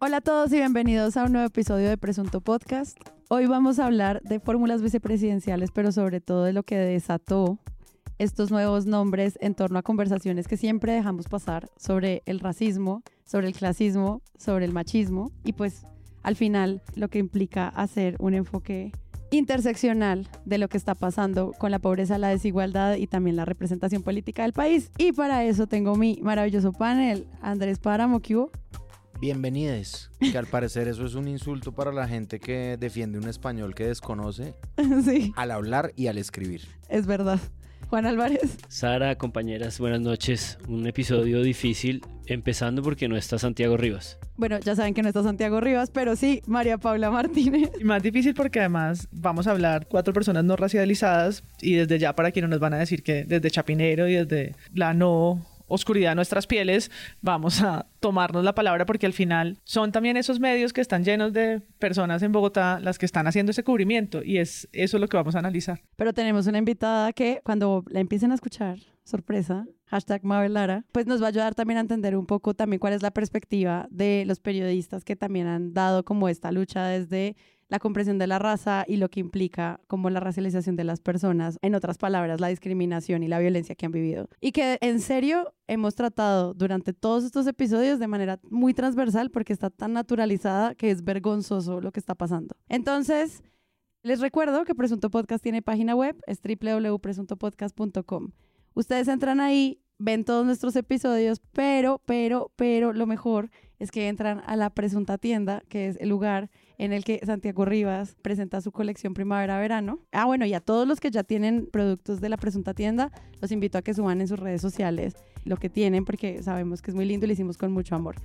Hola a todos y bienvenidos a un nuevo episodio de Presunto Podcast. Hoy vamos a hablar de fórmulas vicepresidenciales, pero sobre todo de lo que desató estos nuevos nombres en torno a conversaciones que siempre dejamos pasar sobre el racismo, sobre el clasismo, sobre el machismo y pues al final lo que implica hacer un enfoque interseccional de lo que está pasando con la pobreza, la desigualdad y también la representación política del país. Y para eso tengo mi maravilloso panel, Andrés Páramo, ¿qué hubo? Bienvenidos, que al parecer eso es un insulto para la gente que defiende un español que desconoce sí, al hablar y al escribir. es verdad. Juan Álvarez. Sara, compañeras, buenas noches. Un episodio difícil, empezando porque no está Santiago Rivas. Bueno, ya saben que no está Santiago Rivas, pero sí, María Paula Martínez. Y más difícil porque además vamos a hablar cuatro personas no racializadas y desde ya para quienes nos van a decir que desde Chapinero y desde la no oscuridad de nuestras pieles vamos a tomarnos la palabra porque al final son también esos medios que están llenos de personas en Bogotá las que están haciendo ese cubrimiento y es eso lo que vamos a analizar. Pero tenemos una invitada que cuando la empiecen a escuchar, sorpresa, hashtag Mabel Lara, pues nos va a ayudar también a entender un poco también cuál es la perspectiva de los periodistas que también han dado como esta lucha desde la comprensión de la raza y lo que implica como la racialización de las personas, en otras palabras, la discriminación y la violencia que han vivido. Y que en serio hemos tratado durante todos estos episodios de manera muy transversal porque está tan naturalizada que es vergonzoso lo que está pasando. Entonces, les recuerdo que Presunto Podcast tiene página web, es www.presuntopodcast.com. Ustedes entran ahí, ven todos nuestros episodios, pero, pero, pero lo mejor es que entran a la Presunta Tienda, que es el lugar en el que Santiago Rivas presenta su colección primavera-verano. Ah, bueno, y a todos los que ya tienen productos de la Presunta Tienda, los invito a que suban en sus redes sociales lo que tienen, porque sabemos que es muy lindo y lo hicimos con mucho amor.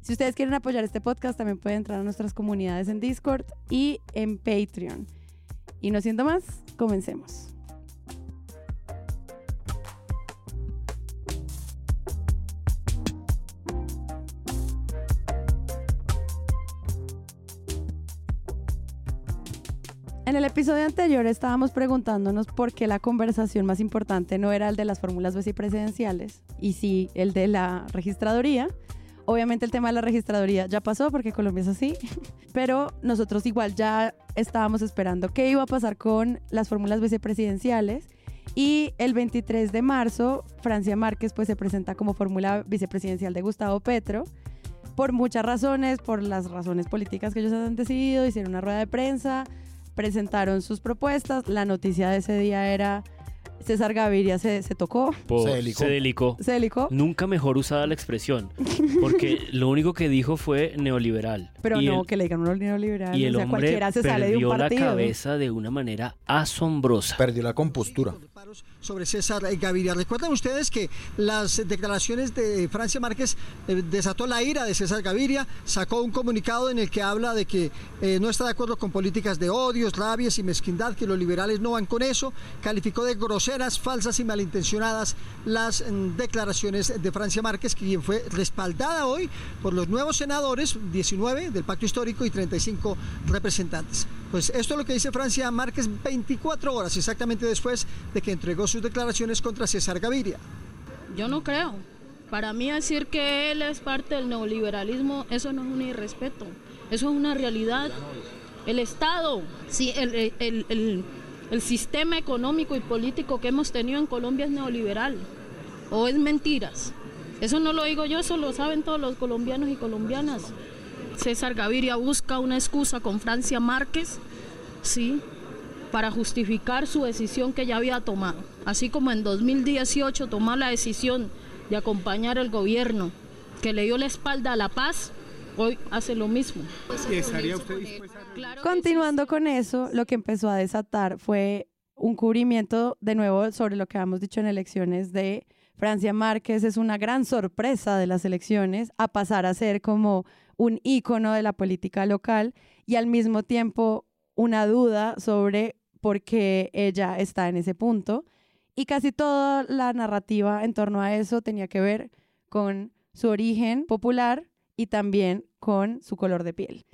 Si ustedes quieren apoyar este podcast, también pueden entrar a nuestras comunidades en Discord y en Patreon. Y no siendo más, comencemos. En el episodio anterior estábamos preguntándonos por qué la conversación más importante no era el de las fórmulas vicepresidenciales y sí el de la registraduría. Obviamente el tema de la registraduría ya pasó porque Colombia es así, pero nosotros igual ya estábamos esperando qué iba a pasar con las fórmulas vicepresidenciales y el 23 de marzo Francia Márquez pues se presenta como fórmula vicepresidencial de Gustavo Petro por muchas razones, por las razones políticas que ellos han decidido, hicieron una rueda de prensa, presentaron sus propuestas. La noticia de ese día era César Gaviria se, se tocó, Po- Se delicó. Se delicó. se delicó, Nunca mejor usada la expresión, porque lo único que dijo fue neoliberal. pero y no el, que le digan un neoliberal. y el o sea, hombre cualquiera se sale de un perdió la partido. cabeza de una manera asombrosa. Perdió la compostura. Sobre César Gaviria. Recuerdan ustedes que las declaraciones de Francia Márquez eh, desató la ira de César Gaviria, sacó un comunicado en el que habla de que eh, no está de acuerdo con políticas de odios, rabias y mezquindad, que los liberales no van con eso, calificó de falsas y malintencionadas las mm, declaraciones de Francia Márquez, quien fue respaldada hoy por los nuevos senadores, 19 del Pacto Histórico y 35 representantes. Pues esto es lo que dice Francia Márquez 24 horas exactamente después de que entregó sus declaraciones contra César Gaviria. Yo no creo. Para mí decir que él es parte del neoliberalismo, eso no es un irrespeto, eso es una realidad. El Estado, sí, el- el- el- sistema económico y político que hemos tenido en Colombia es neoliberal o es mentiras. Eso no lo digo yo, eso lo saben todos los colombianos y colombianas. César Gaviria busca una excusa con Francia Márquez, sí, para justificar su decisión que ya había tomado. Así como en 2018 tomó la decisión de acompañar al gobierno que le dio la espalda a la paz, hoy hace lo mismo. Claro Continuando sí. con eso, lo que empezó a desatar fue un cubrimiento de nuevo sobre lo que habíamos dicho en elecciones de Francia Márquez es una gran sorpresa de las elecciones a pasar a ser como un ícono de la política local y al mismo tiempo una duda sobre por qué ella está en ese punto. Y casi toda la narrativa en torno a eso tenía que ver con su origen popular y también con su color de piel.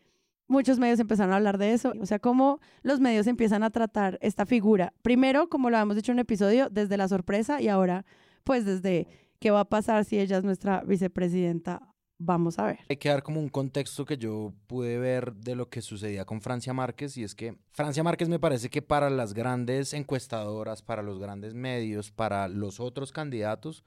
Muchos medios empezaron a hablar de eso, o sea, cómo los medios empiezan a tratar esta figura. Primero, como lo habíamos dicho en un episodio, desde la sorpresa y ahora, pues desde qué va a pasar si ella es nuestra vicepresidenta Vamos a ver. Hay que dar como un contexto que yo pude ver de lo que sucedía con Francia Márquez y es que Francia Márquez me parece que para las grandes encuestadoras, para los grandes medios, para los otros candidatos,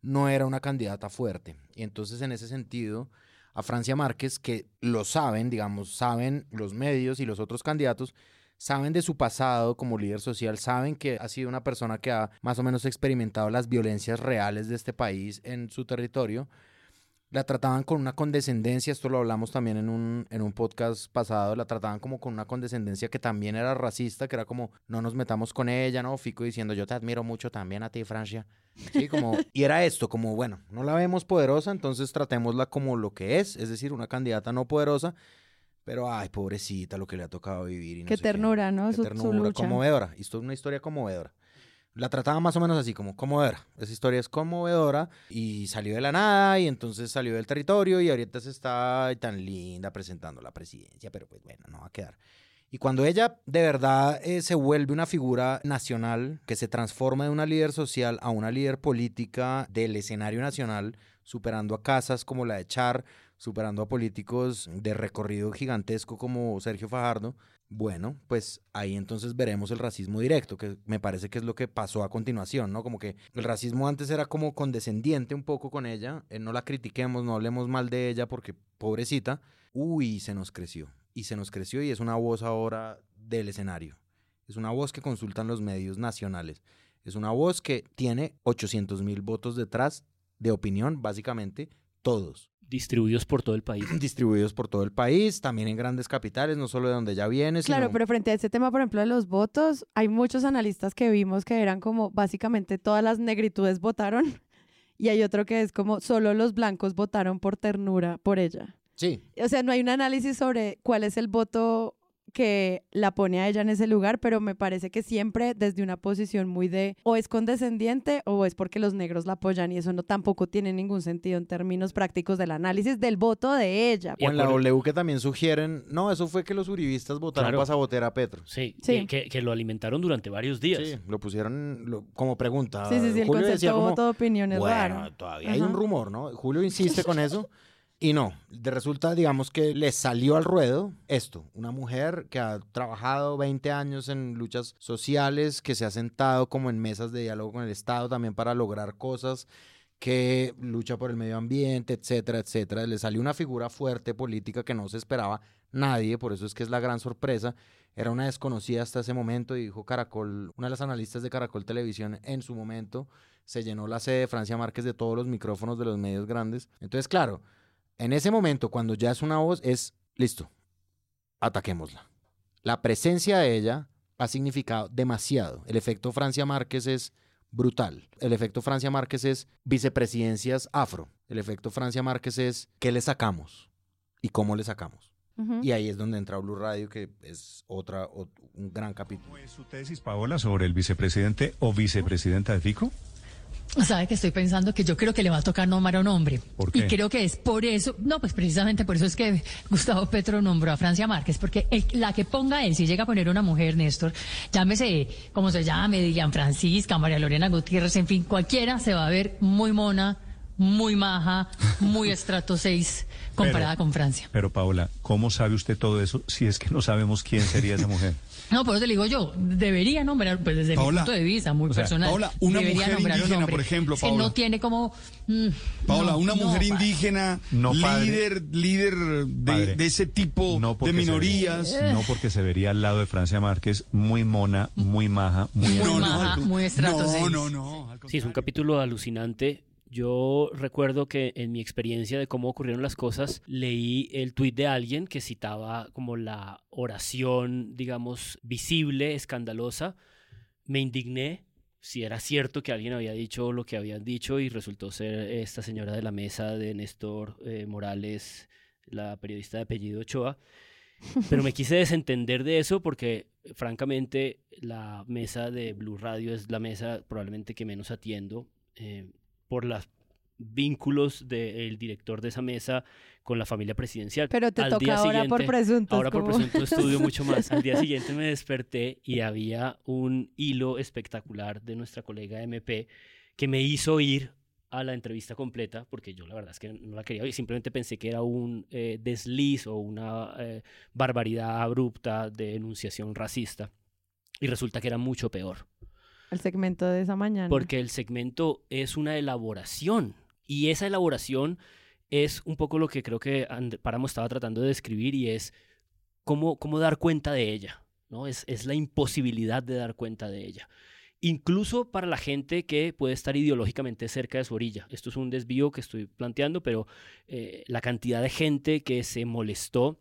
no era una candidata fuerte. Y entonces en ese sentido, a Francia Márquez, que lo saben, digamos, saben los medios y los otros candidatos, saben de su pasado como líder social, saben que ha sido una persona que ha más o menos experimentado las violencias reales de este país en su territorio la trataban con una condescendencia, esto lo hablamos también en un, en un podcast pasado, la trataban como con una condescendencia que también era racista, que era como, no nos metamos con ella, ¿no? Fico diciendo, yo te admiro mucho también a ti, Francia. Sí, como, y era esto, como, bueno, no la vemos poderosa, entonces tratémosla como lo que es, es decir, una candidata no poderosa, pero, ay, pobrecita, lo que le ha tocado vivir. Y no qué ternura, ¿no? Qué ternura, conmovedora. Esto es una historia conmovedora la trataba más o menos así, como conmovedora. Esa historia es conmovedora y salió de la nada y entonces salió del territorio y ahorita se está tan linda presentando la presidencia, pero pues bueno, no va a quedar. Y cuando ella de verdad eh, se vuelve una figura nacional, que se transforma de una líder social a una líder política del escenario nacional, superando a casas como la de Char, superando a políticos de recorrido gigantesco como Sergio Fajardo, bueno, pues ahí entonces veremos el racismo directo, que me parece que es lo que pasó a continuación, ¿no? Como que el racismo antes era como condescendiente un poco con ella, eh, no la critiquemos, no hablemos mal de ella porque pobrecita, uy, se nos creció, y se nos creció y es una voz ahora del escenario, es una voz que consultan los medios nacionales, es una voz que tiene 800 mil votos detrás de opinión, básicamente todos. Distribuidos por todo el país. Distribuidos por todo el país, también en grandes capitales, no solo de donde ya viene. Claro, pero frente a este tema, por ejemplo, de los votos, hay muchos analistas que vimos que eran como básicamente todas las negritudes votaron y hay otro que es como solo los blancos votaron por ternura por ella. Sí. O sea, no hay un análisis sobre cuál es el voto que la pone a ella en ese lugar, pero me parece que siempre desde una posición muy de o es condescendiente o es porque los negros la apoyan y eso no tampoco tiene ningún sentido en términos prácticos del análisis del voto de ella. O en la W que también sugieren, no, eso fue que los uribistas votaron para sabotear a Petro. Sí, sí. Que, que, lo alimentaron durante varios días. Sí, lo pusieron como pregunta. Sí, sí, sí, el concepto voto de opinión es bueno, todavía hay un rumor, ¿no? Julio insiste con eso. Y no, de resulta, digamos que le salió al ruedo esto, una mujer que ha trabajado 20 años en luchas sociales, que se ha sentado como en mesas de diálogo con el Estado también para lograr cosas, que lucha por el medio ambiente, etcétera, etcétera. Le salió una figura fuerte política que no se esperaba nadie, por eso es que es la gran sorpresa. Era una desconocida hasta ese momento y dijo Caracol, una de las analistas de Caracol Televisión en su momento, se llenó la sede de Francia Márquez de todos los micrófonos de los medios grandes. Entonces, claro, en ese momento, cuando ya es una voz, es listo, ataquémosla. La presencia de ella ha significado demasiado. El efecto Francia Márquez es brutal. El efecto Francia Márquez es vicepresidencias afro. El efecto Francia Márquez es qué le sacamos y cómo le sacamos. Y ahí es donde entra Blue Radio, que es otra, un gran capítulo. ¿Cuál es su tesis, Paola, sobre el vicepresidente o vicepresidenta de FICO? Sabe que estoy pensando que yo creo que le va a tocar nombrar a un hombre. Y creo que es por eso, no, pues precisamente por eso es que Gustavo Petro nombró a Francia Márquez, porque la que ponga él, si llega a poner una mujer, Néstor, llámese como se llame, Dilian Francisca, María Lorena Gutiérrez, en fin, cualquiera se va a ver muy mona, muy maja, muy estrato 6 comparada con Francia. Pero Paola, ¿cómo sabe usted todo eso si es que no sabemos quién sería esa mujer? No, por eso le digo yo, debería nombrar, pues desde mi punto de vista muy personal, Paola, una debería mujer nombrar indígena, un por ejemplo, Paola. que no tiene como... Mm, Paola, una mujer no, indígena, no, líder, líder de, de, ese tipo de minorías. Eh. no porque se vería al lado de Francia Márquez, muy mona, muy maja, muy... Muy maja, muy estrato No, no, no. Sí, es un capítulo alucinante yo recuerdo que en mi experiencia de cómo ocurrieron las cosas, leí el tuit de alguien que citaba como la oración, digamos, visible, escandalosa. Me indigné si era cierto que alguien había dicho lo que habían dicho y resultó ser esta señora de la mesa de Néstor eh, Morales, la periodista de apellido Ochoa. Pero me quise desentender de eso porque, francamente, la mesa de Blue Radio es la mesa probablemente que menos atiendo. Eh, por los vínculos del director de esa mesa con la familia presidencial. Pero te toca ahora por presuntos. Ahora por presunto estudio mucho más. Al día siguiente me desperté y había un hilo espectacular de nuestra colega MP que me hizo ir a la entrevista completa, porque yo la verdad es que no la quería y simplemente pensé que era un eh, desliz o una eh, barbaridad abrupta de enunciación racista. Y resulta que era mucho peor. El segmento de esa mañana. Porque el segmento es una elaboración. Y esa elaboración es un poco lo que creo que Páramo estaba tratando de describir y es cómo, cómo dar cuenta de ella. ¿no? Es, es la imposibilidad de dar cuenta de ella incluso para la gente que puede estar ideológicamente cerca de su orilla. Esto es un desvío que estoy planteando, pero eh, la cantidad de gente que se molestó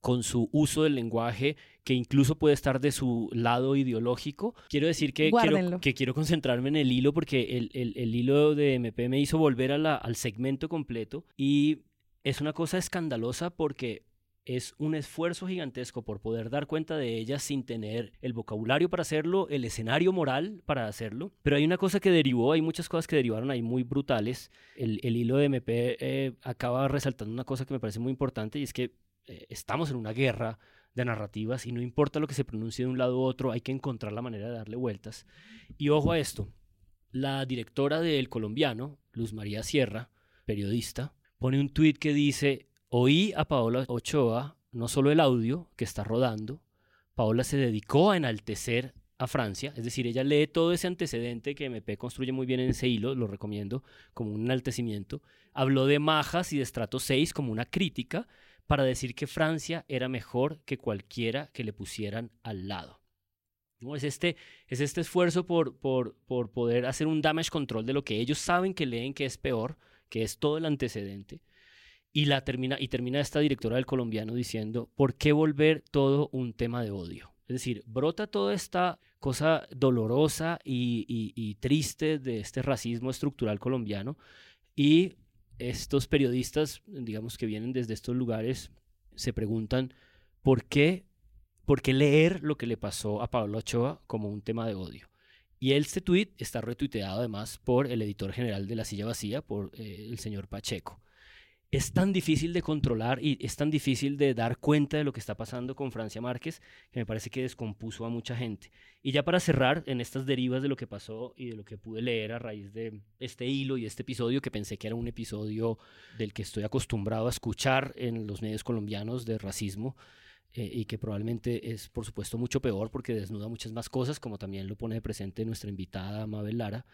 con su uso del lenguaje que incluso puede estar de su lado ideológico. Quiero decir que, quiero, que quiero concentrarme en el hilo porque el, el, hilo de MP me hizo volver a la, al segmento completo y es una cosa escandalosa porque es un esfuerzo gigantesco por poder dar cuenta de ella sin tener el vocabulario para hacerlo, el escenario moral para hacerlo. Pero hay una cosa que derivó, hay muchas cosas que derivaron ahí muy brutales. El, hilo de MP eh, acaba resaltando una cosa que me parece muy importante y es que eh, estamos en una guerra de narrativas y no importa lo que se pronuncie de un lado u otro, hay que encontrar la manera de darle vueltas. Y ojo a esto, la directora del colombiano, Luz María Sierra, periodista, pone un tuit que dice, Oí a Paola Ochoa no solo el audio que está rodando, Paola se dedicó a enaltecer a Francia, es decir, ella lee todo ese antecedente que MP construye muy bien en ese hilo, lo recomiendo como un enaltecimiento, habló de Majas y de Estrato 6 como una crítica para decir que Francia era mejor que cualquiera que le pusieran al lado. ¿No? Es, este, es este esfuerzo por, por, por poder hacer un damage control de lo que ellos saben que leen que es peor, que es todo el antecedente, y, la termina, y termina esta directora del colombiano diciendo, ¿por qué volver todo un tema de odio? Es decir, brota toda esta cosa dolorosa y, y, triste de este racismo estructural colombiano y estos periodistas, digamos que vienen desde estos lugares, se preguntan, ¿por qué, por qué leer lo que le pasó a Pablo Ochoa como un tema de odio? Y este tweet está retuiteado además por el editor general de La Silla Vacía, por eh, el señor Pacheco es tan difícil de controlar y es tan difícil de dar cuenta de lo que está pasando con Francia Márquez que me parece que descompuso a mucha gente. Y ya para cerrar en estas derivas de lo que pasó y de lo que pude leer a raíz de este hilo y este episodio, que pensé que era un episodio del que estoy acostumbrado a escuchar en los medios colombianos de racismo, eh, y que probablemente es, por supuesto, mucho peor porque desnuda muchas más cosas, como también lo pone de presente nuestra invitada Mabel Lara,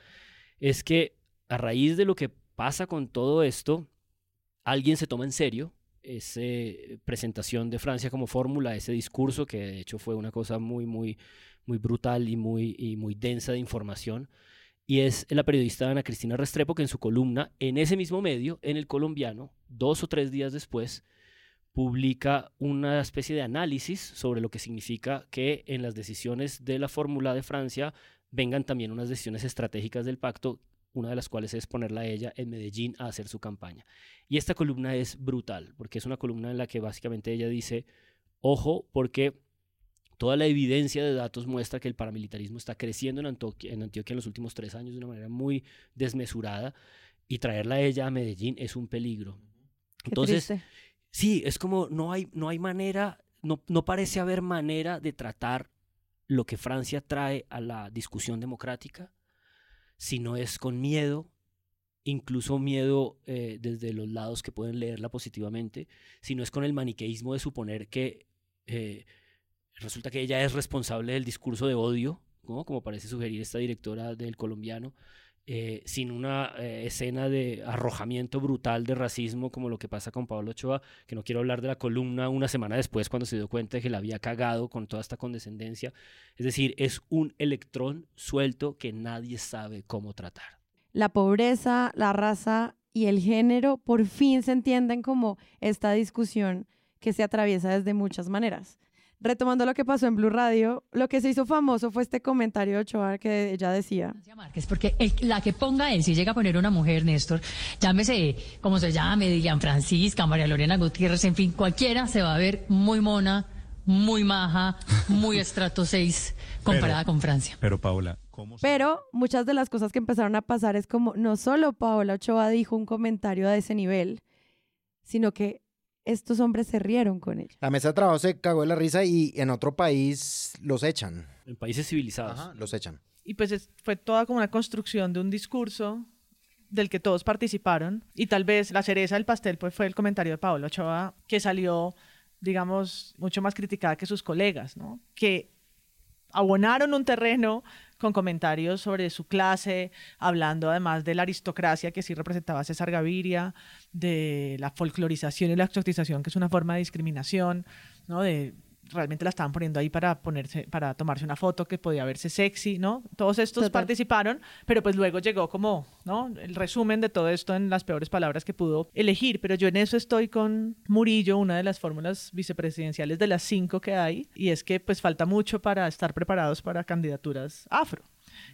es que a raíz de lo que pasa con todo esto, alguien se toma en serio esa presentación de Francia como fórmula, ese discurso que de hecho fue una cosa muy, muy, muy brutal y muy, muy densa de información. Y es la periodista Ana Cristina Restrepo que en su columna, en ese mismo medio, en el colombiano, dos o tres días después, publica una especie de análisis sobre lo que significa que en las decisiones de la fórmula de Francia vengan también unas decisiones estratégicas del pacto una de las cuales es ponerla a ella en Medellín a hacer su campaña. Y esta columna es brutal, porque es una columna en la que básicamente ella dice, ojo, porque toda la evidencia de datos muestra que el paramilitarismo está creciendo en Antioquia en, Antioquia en los últimos tres años de una manera muy desmesurada, y traerla a ella a Medellín es un peligro. Entonces, sí, es como no hay, no hay manera, no, no parece haber manera de tratar lo que Francia trae a la discusión democrática si no es con miedo, incluso miedo eh, desde los lados que pueden leerla positivamente, si no es con el maniqueísmo de suponer que eh, resulta que ella es responsable del discurso de odio, como parece sugerir esta directora del colombiano, eh, sin una eh, escena de arrojamiento brutal de racismo como lo que pasa con Pablo Ochoa, que no quiero hablar de la columna una semana después cuando se dio cuenta de que la había cagado con toda esta condescendencia. Es decir, es un electrón suelto que nadie sabe cómo tratar. La pobreza, la raza y el género por fin se entienden como esta discusión que se atraviesa desde muchas maneras retomando lo que pasó en Blue Radio, lo que se hizo famoso fue este comentario de Ochoa que ella decía. Es porque la que ponga él, si llega a poner una mujer, Néstor, llámese como se llame, Dilian Francisca, María Lorena Gutiérrez, en fin, cualquiera se va a ver muy mona, muy maja, muy estrato 6 comparada con Francia. Pero Paula, ¿cómo Pero muchas de las cosas que empezaron a pasar es como no solo Paola Ochoa dijo un comentario de ese nivel, sino que estos hombres se rieron con ella. La mesa de trabajo se cagó de la risa y en otro país los echan. En países civilizados. los echan. Y pues fue toda como una construcción de un discurso del que todos participaron y tal vez la cereza del pastel pues fue el comentario de Paolo Ochoa que salió digamos mucho más criticada que sus colegas, ¿no? Que abonaron un terreno con comentarios sobre su clase, hablando además de la aristocracia que sí representaba César Gaviria, de la folclorización y la exotización, que es una forma de discriminación, ¿no? de realmente la estaban poniendo ahí para ponerse, para tomarse una foto que podía verse sexy, ¿no? Todos estos participaron, pero pues luego llegó como, ¿no? El resumen de todo esto en las peores palabras que pudo elegir, pero yo en eso estoy con Murillo, una de las fórmulas vicepresidenciales de las cinco que hay, y es que pues falta mucho para estar preparados para candidaturas afro.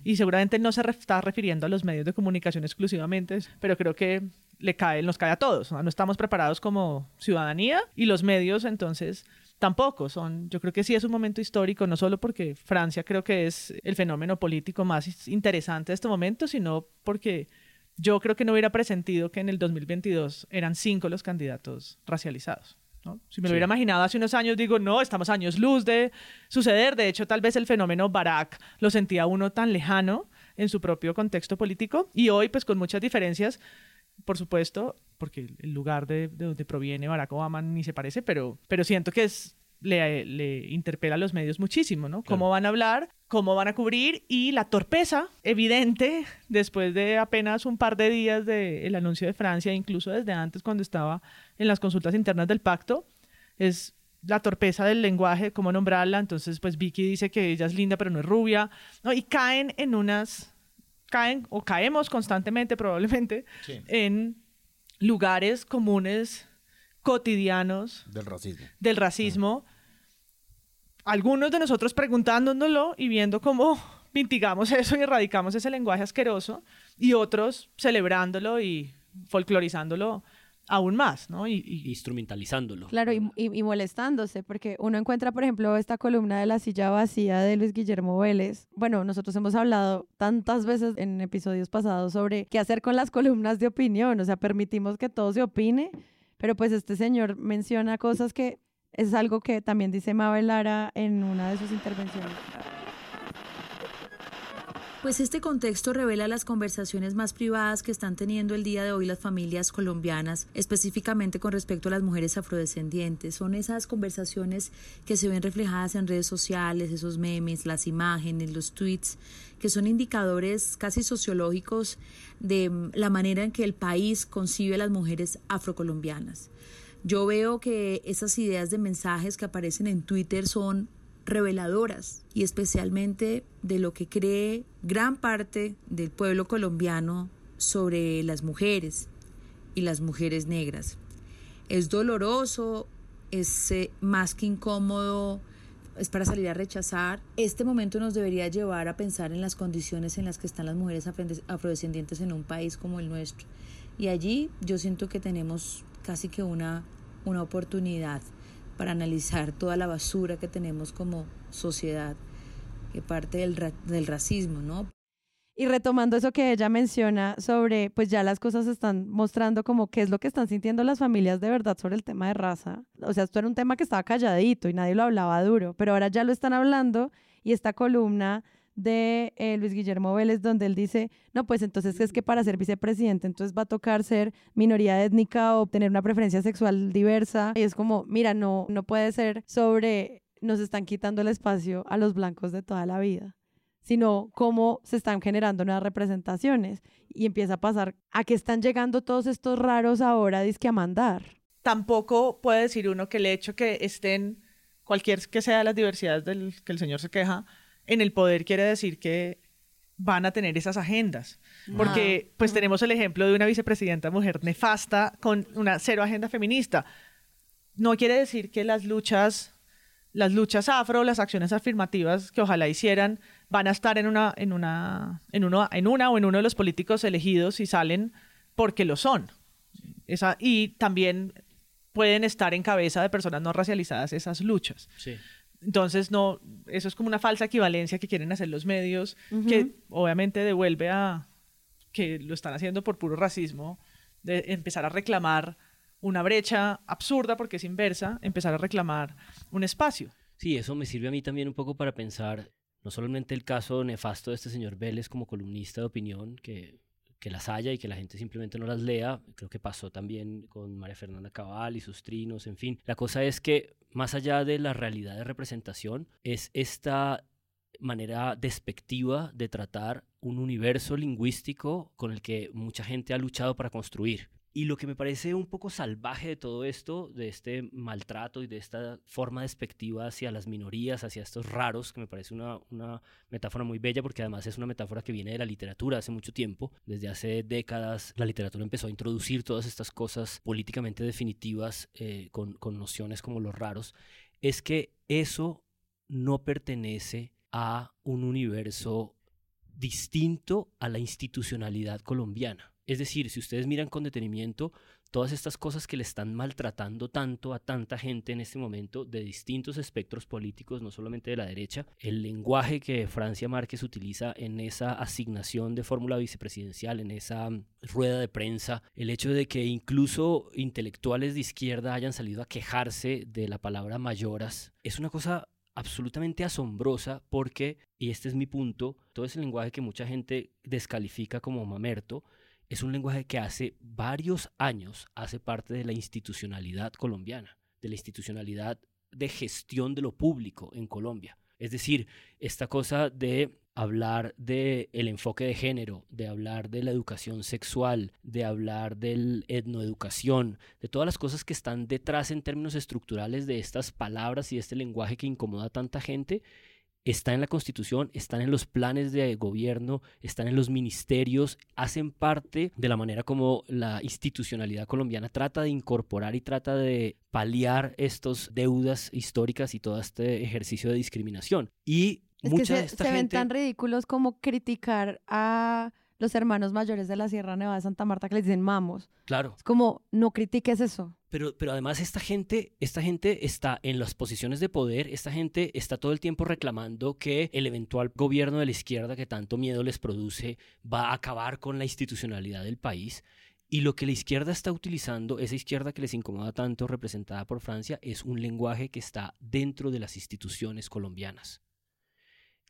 Y seguramente no se está refiriendo a los medios de comunicación exclusivamente, pero creo que le cae, nos cae a todos. No estamos preparados como ciudadanía y los medios entonces tampoco son, yo creo que sí es un momento histórico, no solo porque Francia creo que es el fenómeno político más interesante de este momento, sino porque yo creo que no hubiera presentido que en el 2022 eran cinco los candidatos racializados. Si me lo hubiera imaginado hace unos años, digo, no, estamos años luz de suceder. De hecho, tal vez el fenómeno Barack lo sentía uno tan lejano en su propio contexto político y hoy, pues con muchas diferencias, por supuesto, porque el lugar de, donde proviene Barack Obama ni se parece, pero, pero siento que es, le, le interpela a los medios muchísimo, ¿no? Cómo van a hablar, cómo van a cubrir y la torpeza evidente después de apenas un par de días del anuncio de Francia, incluso desde antes cuando estaba en las consultas internas del pacto, es la torpeza del lenguaje, cómo nombrarla. Entonces, pues Vicky dice que ella es linda pero no es rubia, ¿no? Y caen en unas caen o caemos constantemente probablemente en lugares comunes cotidianos del racismo. Del racismo. Algunos de nosotros preguntándonoslo y viendo cómo mitigamos eso y erradicamos ese lenguaje asqueroso y otros celebrándolo y folclorizándolo aún más, ¿no? Y, instrumentalizándolo. Claro, y, molestándose, porque uno encuentra, por ejemplo, esta columna de la silla vacía de Luis Guillermo Vélez. Bueno, nosotros hemos hablado tantas veces en episodios pasados sobre qué hacer con las columnas de opinión, o sea, permitimos que todo se opine, pero pues este señor menciona cosas que es algo que también dice Mabel Lara en una de sus intervenciones. Pues este contexto revela las conversaciones más privadas que están teniendo el día de hoy las familias colombianas, específicamente con respecto a las mujeres afrodescendientes. Son esas conversaciones que se ven reflejadas en redes sociales, esos memes, las imágenes, los tweets, que son indicadores casi sociológicos de la manera en que el país concibe a las mujeres afrocolombianas. Yo veo que esas ideas de mensajes que aparecen en Twitter son reveladoras y especialmente de lo que cree gran parte del pueblo colombiano sobre las mujeres y las mujeres negras. Es doloroso, es eh, más que incómodo, es para salir a rechazar. Este momento nos debería llevar a pensar en las condiciones en las que están las mujeres afrodescendientes en un país como el nuestro. Y allí yo siento que tenemos casi que una, una oportunidad para analizar toda la basura que tenemos como sociedad, que parte del, del racismo, ¿no? Y retomando eso que ella menciona sobre, pues ya las cosas están mostrando como qué es lo que están sintiendo las familias de verdad sobre el tema de raza. O sea, esto era un tema que estaba calladito y nadie lo hablaba duro, pero ahora ya lo están hablando y esta columna de eh, Luis Guillermo Vélez, donde él dice, no, pues entonces es que para ser vicepresidente entonces va a tocar ser minoría étnica o tener una preferencia sexual diversa. Y es como, mira, no, no puede ser sobre, nos están quitando el espacio a los blancos de toda la vida sino cómo se están generando nuevas representaciones y empieza a pasar a que están llegando todos estos raros ahora disque a mandar. Tampoco puede decir uno que el hecho que estén cualquier que sea las diversidades del que el señor se queja, en el poder quiere decir que van a tener esas agendas. Porque pues tenemos el ejemplo de una vicepresidenta mujer nefasta con una cero agenda feminista. No quiere decir que las luchas, las luchas afro, las acciones afirmativas que ojalá hicieran, van a estar en una, en una, en uno, en una o en uno de los políticos elegidos y salen porque lo son. Esa, y también pueden estar en cabeza de personas no racializadas esas luchas. Sí. Entonces, no, eso es como una falsa equivalencia que quieren hacer los medios, que obviamente devuelve a que lo están haciendo por puro racismo, de empezar a reclamar una brecha absurda porque es inversa, empezar a reclamar un espacio. Sí, eso me sirve a mí también un poco para pensar no solamente el caso nefasto de este señor Vélez como columnista de opinión, que que las haya y que la gente simplemente no las lea. Creo que pasó también con María Fernanda Cabal y sus trinos, en fin. La cosa es que más allá de la realidad de representación, es esta manera despectiva de tratar un universo lingüístico con el que mucha gente ha luchado para construir. Y lo que me parece un poco salvaje de todo esto, de este maltrato y de esta forma despectiva hacia las minorías, hacia estos raros, que me parece una, una, metáfora muy bella porque además es una metáfora que viene de la literatura hace mucho tiempo. Desde hace décadas la literatura empezó a introducir todas estas cosas políticamente definitivas eh, con, con nociones como los raros. Es que eso no pertenece a un universo distinto a la institucionalidad colombiana. Es decir, si ustedes miran con detenimiento todas estas cosas que le están maltratando tanto a tanta gente en este momento de distintos espectros políticos, no solamente de la derecha, el lenguaje que Francia Márquez utiliza en esa asignación de fórmula vicepresidencial, en esa mm, rueda de prensa, el hecho de que incluso intelectuales de izquierda hayan salido a quejarse de la palabra mayoras, es una cosa absolutamente asombrosa porque, y este es mi punto, todo ese lenguaje que mucha gente descalifica como mamerto, es un lenguaje que hace varios años hace parte de la institucionalidad colombiana, de la institucionalidad de gestión de lo público en Colombia. Es decir, esta cosa de hablar del el enfoque de género, de hablar de la educación sexual, de hablar del etnoeducación, de todas las cosas que están detrás en términos estructurales de estas palabras y de este lenguaje que incomoda a tanta gente, está en la Constitución, están en los planes de gobierno, están en los ministerios, hacen parte de la manera como la institucionalidad colombiana trata de incorporar y trata de paliar estas deudas históricas y todo este ejercicio de discriminación. Y es que se, se ven tan ridículos como criticar a los hermanos mayores de la Sierra Nevada de Santa Marta que les dicen mamos. Claro. Es como, no critiques eso. Pero, pero además esta gente, esta gente está en las posiciones de poder, esta gente está todo el tiempo reclamando que el eventual gobierno de la izquierda que tanto miedo les produce va a acabar con la institucionalidad del país. Y lo que la izquierda está utilizando, esa izquierda que les incomoda tanto, representada por Francia, es un lenguaje que está dentro de las instituciones colombianas.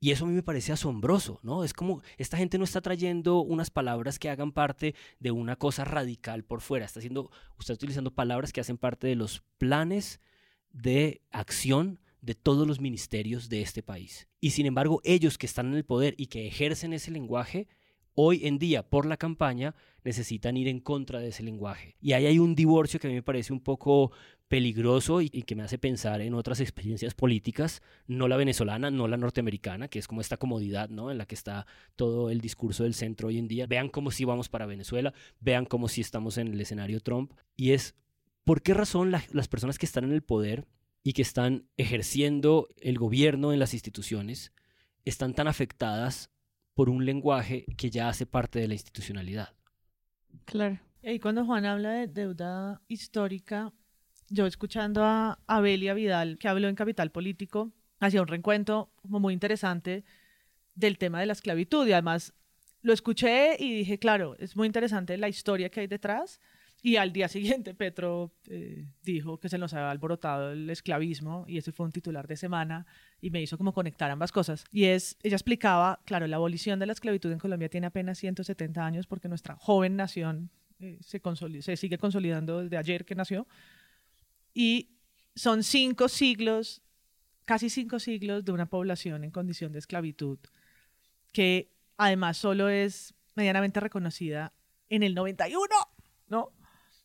Y eso a mí me parece asombroso, ¿no? Es como esta gente no está trayendo unas palabras que hagan parte de una cosa radical por fuera, está haciendo, está utilizando palabras que hacen parte de los planes de acción de todos los ministerios de este país. Y sin embargo, ellos que están en el poder y que ejercen ese lenguaje, hoy en día por la campaña necesitan ir en contra de ese lenguaje. Y ahí hay un divorcio que a mí me parece un poco peligroso y, que me hace pensar en otras experiencias políticas, no la venezolana, no la norteamericana, que es como esta comodidad ¿no? en la que está todo el discurso del centro hoy en día. Vean cómo si vamos para Venezuela, vean cómo si estamos en el escenario Trump. Y es, ¿por qué razón las personas que están en el poder y que están ejerciendo el gobierno en las instituciones están tan afectadas por un lenguaje que ya hace parte de la institucionalidad? Claro. Y cuando Juan habla de deuda histórica, yo escuchando a Abelia Vidal, que habló en Capital Político, hacía un reencuentro como muy interesante del tema de la esclavitud y además lo escuché y dije, claro, es muy interesante la historia que hay detrás. Y al día siguiente Petro eh, dijo que se nos había alborotado el esclavismo y ese fue un titular de semana y me hizo como conectar ambas cosas. Y es, ella explicaba, claro, la abolición de la esclavitud en Colombia tiene apenas 170 años porque nuestra joven nación eh, se, se sigue consolidando desde ayer que nació y son cinco siglos, casi cinco siglos de una población en condición de esclavitud que además solo es medianamente reconocida en el 91, ¿no?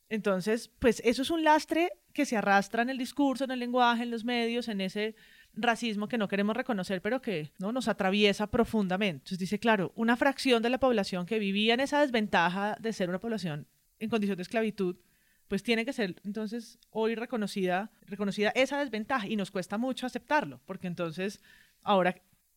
Entonces, pues eso es un lastre que se arrastra en el discurso, en el lenguaje, en los medios, en ese racismo que no queremos reconocer, pero que ¿no? nos atraviesa profundamente. Entonces dice, claro, una fracción de la población que vivía en esa desventaja de ser una población en condición de esclavitud, pues tiene que ser entonces hoy reconocida, reconocida esa desventaja y nos cuesta mucho aceptarlo, porque entonces ahora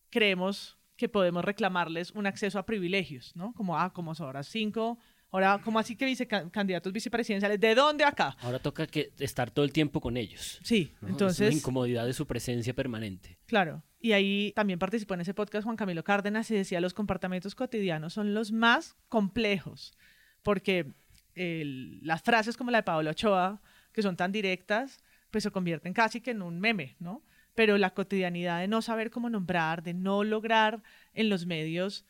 creemos que podemos reclamarles un acceso a privilegios, ¿no? Como, ah, como ahora cinco, ahora, como así que dice candidatos vicepresidenciales? ¿De dónde acá? Ahora toca que estar todo el tiempo con ellos. Sí, entonces... la incomodidad de su presencia permanente. Claro, y ahí también participó en ese podcast Juan Camilo Cárdenas y decía, los comportamientos cotidianos son los más complejos, porque las frases como la de Pablo Ochoa, que son tan directas, pues se convierten casi que en un meme, ¿no? Pero la cotidianidad de no saber cómo nombrar, de no lograr en los medios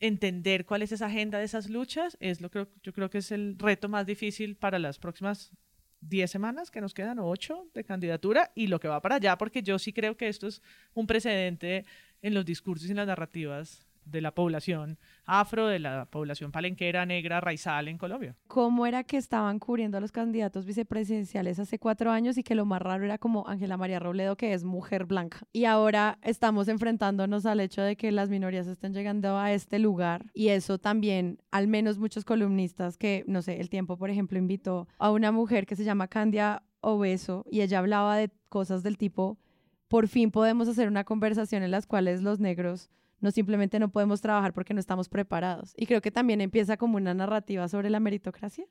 entender cuál es esa agenda de esas luchas es lo que yo creo que es el reto más difícil para las próximas 10 semanas que nos quedan, o 8 de candidatura, y lo que va para allá, porque yo sí creo que esto es un precedente en los discursos y en las narrativas de la población afro, de la población palenquera, negra, raizal en Colombia. ¿Cómo era que estaban cubriendo a los candidatos vicepresidenciales hace cuatro años y que lo más raro era como Ángela María Robledo, que es mujer blanca? Y ahora estamos enfrentándonos al hecho de que las minorías estén llegando a este lugar y eso también, al menos muchos columnistas que, no sé, El Tiempo, por ejemplo, invitó a una mujer que se llama Candia Obeso y ella hablaba de cosas del tipo, por fin podemos hacer una conversación en las cuales los negros no simplemente no podemos trabajar porque no estamos preparados. Y creo que también empieza como una narrativa sobre la meritocracia,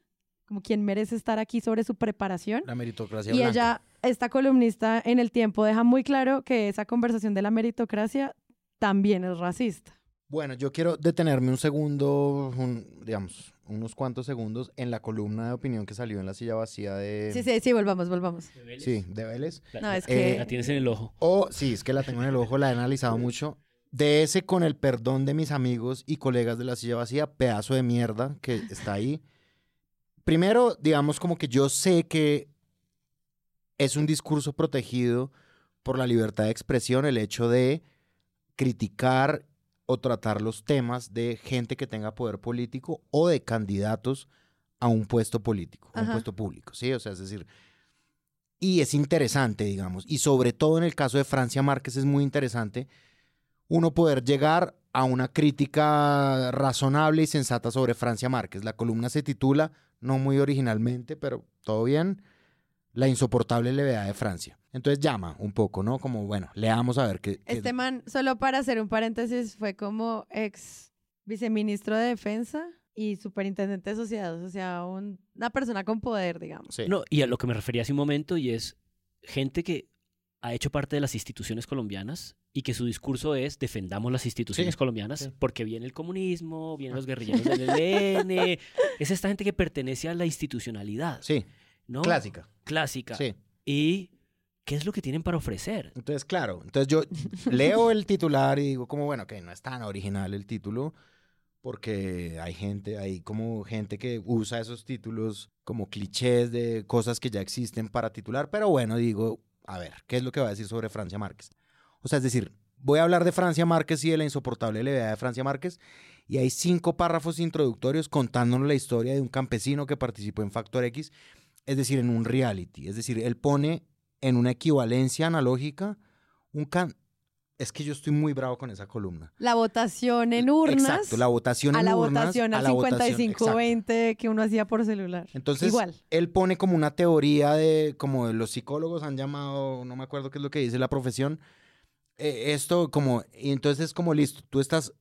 como quien merece estar aquí sobre su preparación. La meritocracia. Y ella, esta columnista en el tiempo, deja muy claro que esa conversación de la meritocracia también es racista. Bueno, yo quiero detenerme un segundo, digamos, unos cuantos segundos en la columna de opinión que salió en la silla vacía de... Sí, sí, sí, volvamos, volvamos. sí, de Vélez. no, es que... la tienes en el ojo. O, sí, es que la tengo en el ojo, la he analizado mucho de ese, con el perdón de mis amigos y colegas de la silla vacía, pedazo de mierda que está ahí. Primero, digamos como que yo sé que es un discurso protegido por la libertad de expresión el hecho de criticar o tratar los temas de gente que tenga poder político o de candidatos a un puesto político, a un puesto público, ¿sí? O sea, es decir, y es interesante, digamos, y sobre todo en el caso de Francia Márquez es muy interesante uno poder llegar a una crítica razonable y sensata sobre Francia Márquez. La columna se titula, no muy originalmente, pero todo bien, La insoportable levedad de Francia. Entonces llama un poco, ¿no? Como, bueno, leamos a ver qué... Este man, solo para hacer un paréntesis, fue como ex viceministro de Defensa y superintendente de sociedades, o sea, una persona con poder, digamos. No, y a lo que me refería hace un momento, y es gente que ha hecho parte de las instituciones colombianas y que su discurso es defendamos las instituciones colombianas porque viene el comunismo, vienen los guerrilleros del ELN, es esta gente que pertenece a la institucionalidad. Sí. ¿no? Clásica. Clásica. Sí. Y ¿qué es lo que tienen para ofrecer? Entonces, claro, entonces yo leo el titular y digo como, bueno, que no es tan original el título, porque hay gente, hay como gente que usa esos títulos como clichés de cosas que ya existen para titular, pero bueno, digo, a ver, ¿qué es lo que va a decir sobre Francia Márquez? O sea, es decir, voy a hablar de Francia Márquez y de la insoportable levedad de Francia Márquez. Y hay cinco párrafos introductorios contándonos la historia de un campesino que participó en Factor X, es decir, en un reality. Es decir, él pone en una equivalencia analógica un can es que yo estoy muy bravo con esa columna. La votación en urnas. Exacto, la votación en urnas. a la votación a 55-20 que uno hacía por celular. Entonces, Igual. él pone como una teoría de, como los psicólogos han llamado, no me acuerdo qué es lo que dice la profesión, eh, esto como, y entonces es como listo, tú estás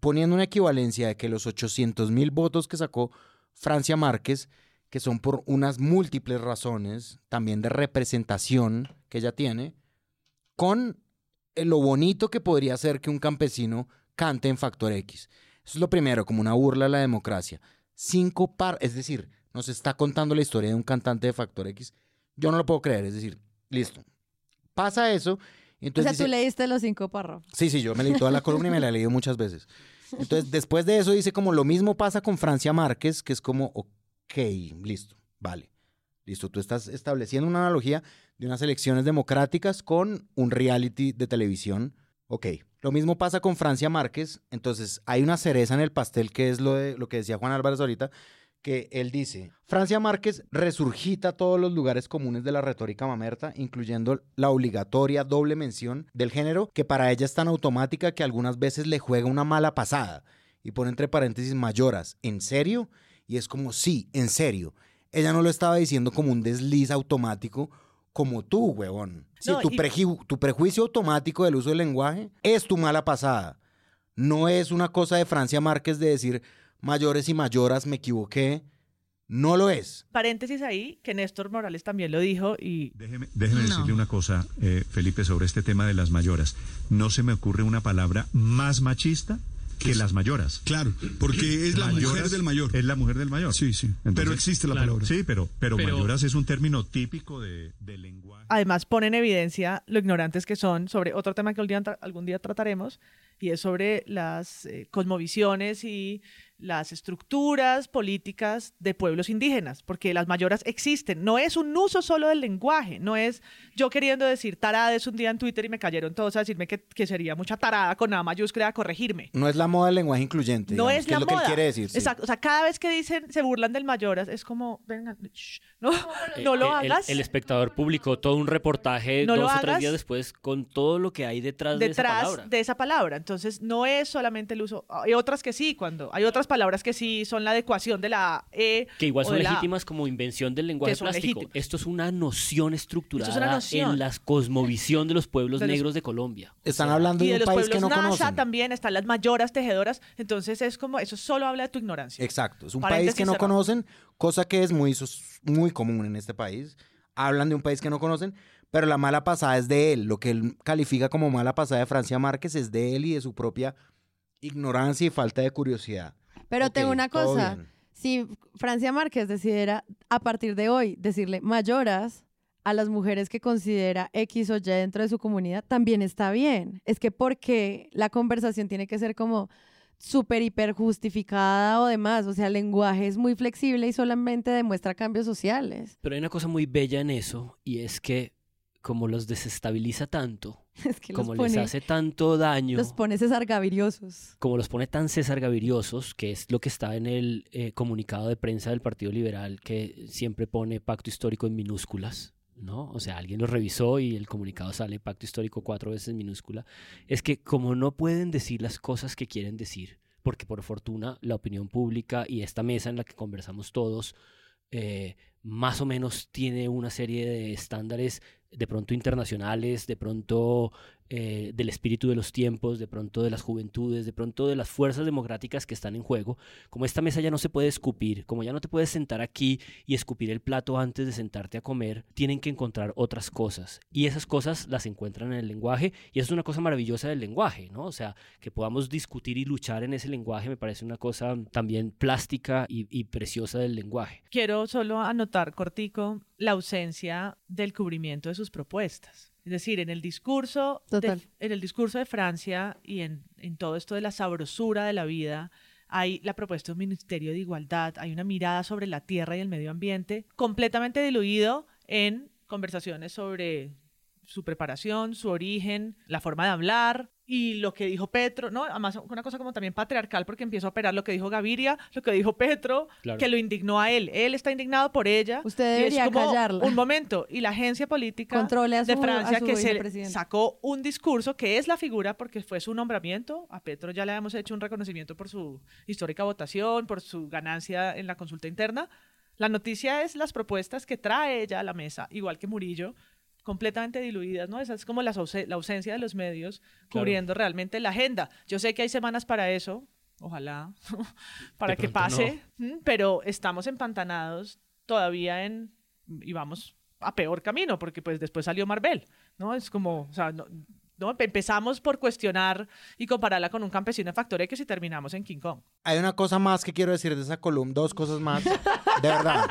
poniendo una equivalencia de que los 800 mil votos que sacó Francia Márquez, que son por unas múltiples razones, también de representación que ella tiene, con lo bonito que podría ser que un campesino cante en Factor X. Eso es lo primero, como una burla a la democracia. Cinco par, es decir, nos está contando la historia de un cantante de Factor X. Yo no lo puedo creer, es decir, listo. Pasa eso o sea, tú leíste los cinco párrafos. Sí, sí, yo me leí toda la columna y me la he leído muchas veces. Entonces, después de eso dice como lo mismo pasa con Francia Márquez, que es como, ok, listo, vale. Listo, tú estás estableciendo una analogía de unas elecciones democráticas con un reality de televisión. Ok. Lo mismo pasa con Francia Márquez. Entonces, hay una cereza en el pastel que es lo, de, lo que decía Juan Álvarez ahorita, que él dice, Francia Márquez resurgita todos los lugares comunes de la retórica mamerta, incluyendo la obligatoria doble mención del género, que para ella es tan automática que algunas veces le juega una mala pasada. Y pone entre paréntesis mayoras, ¿en serio? Y es como, sí, en serio. Ella no lo estaba diciendo como un desliz automático, como tú, huevón. Sí, tu, tu prejuicio automático del uso del lenguaje es tu mala pasada. No es una cosa de Francia Márquez de decir, mayores y mayoras, me equivoqué. No lo es. Paréntesis ahí, que Néstor Morales también lo dijo y... Déjeme, decirle una cosa, eh, Felipe, sobre este tema de las mayoras. No se me ocurre una palabra más machista que las mayoras. Claro, porque es la mujer del mayor. Es la mujer del mayor. Sí, sí. pero existe la palabra. Sí, pero, pero, mayoras es un término típico de, lenguaje. Además, pone en evidencia lo ignorantes que son sobre otro tema que algún día, algún día trataremos, y es sobre las eh, cosmovisiones y las estructuras políticas de pueblos indígenas, porque las mayoras existen. No es un uso solo del lenguaje, no es yo queriendo decir tarades un día en Twitter y me cayeron todos a decirme que, que sería mucha tarada con nada mayúscula a corregirme. No es la moda del lenguaje incluyente. No digamos, es que la lo que él moda. quiere decir. sí. Exacto. O sea, cada vez que dicen, se burlan del mayoras, es como, venga, shh, no, no lo Eh, el- hagas. El, espectador publicó todo un reportaje No dos o tres días después con todo lo que hay detrás, de esa detrás palabra. de esa palabra. Entonces, no es solamente el uso. Hay otras que sí, cuando hay otras palabras que sí son la adecuación de la E. Que igual son la legítimas como invención del lenguaje plástico. legítimas. Esto es una noción estructurada una noción. en la cosmovisión de los pueblos De los- negros de Colombia. Están hablando Y de de un los país pueblos que no NASA conocen. también están las mayoras tejedoras. Entonces, es como, eso solo habla de tu ignorancia. Exacto, es un Paréntesis país que no cerrado. conocen, cosa que es muy, muy común en este país. Hablan de un país que no conocen, pero la mala pasada es de él. Lo que él califica como mala pasada de Francia Márquez es de él y de su propia ignorancia y falta de curiosidad. Pero tengo una cosa. Si Francia Márquez decidiera a partir de hoy decirle mayoras a las mujeres que considera X o Y dentro de su comunidad, también está bien. Es que porque la conversación tiene que ser como súper hiper justificada o demás. O sea, el lenguaje es muy flexible y solamente demuestra cambios sociales. Pero hay una cosa muy bella en eso y es que como los desestabiliza tanto, Es que los como les hace tanto daño, los pone César Gaviriosos. como los pone tan César Gaviriosos, que es lo que está en el eh, comunicado de prensa del Partido Liberal, que siempre pone pacto histórico en minúsculas, ¿no? O sea, alguien lo revisó y el comunicado sale pacto histórico cuatro veces en minúscula. Es que como no pueden decir las cosas que quieren decir, porque por fortuna la opinión pública y esta mesa en la que conversamos todos, eh, más o menos tiene una serie de estándares de pronto internacionales, de pronto eh, del espíritu de los tiempos, de pronto de las juventudes, de pronto de las fuerzas democráticas que están en juego. Como esta mesa ya no se puede escupir, como ya no te puedes sentar aquí y escupir el plato antes de sentarte a comer, tienen que encontrar otras cosas. Y esas cosas las encuentran en el lenguaje y es una cosa maravillosa del lenguaje, ¿no? O sea, que podamos discutir y luchar en ese lenguaje me parece una cosa también plástica y preciosa del lenguaje. Quiero solo anotar cortico la ausencia del cubrimiento de sus propuestas. Es decir, en el discurso, de, en el discurso de Francia y en, en todo esto de la sabrosura de la vida, hay la propuesta de un ministerio de igualdad, hay una mirada sobre la tierra y el medio ambiente, completamente diluido en conversaciones sobre su preparación, su origen, la forma de hablar y lo que dijo Petro, ¿no? Además, una cosa como también patriarcal porque empieza a operar lo que dijo Gaviria, lo que dijo Petro, Claro. que lo indignó a él. Él está indignado por ella. Usted y es debería como callarla. Un momento. Y la agencia política Controle a de su- Francia su que se sacó un discurso que es la figura porque fue su nombramiento. A Petro ya le hemos hecho un reconocimiento por su histórica votación, por su ganancia en la consulta interna. La noticia es las propuestas que trae ella a la mesa, igual que Murillo, completamente diluidas, ¿no? Esa es como la, ausen- la ausencia de los medios Claro. cubriendo realmente la agenda. Yo sé que hay semanas para eso, ojalá, para que pase, pero estamos empantanados todavía en, y vamos a peor camino, porque pues después salió Marvel, ¿no? Es como, o sea, no, no, empezamos por cuestionar y compararla con un campesino de Factor X y terminamos en King Kong. Hay una cosa más que quiero decir de esa columna, dos cosas más, de verdad.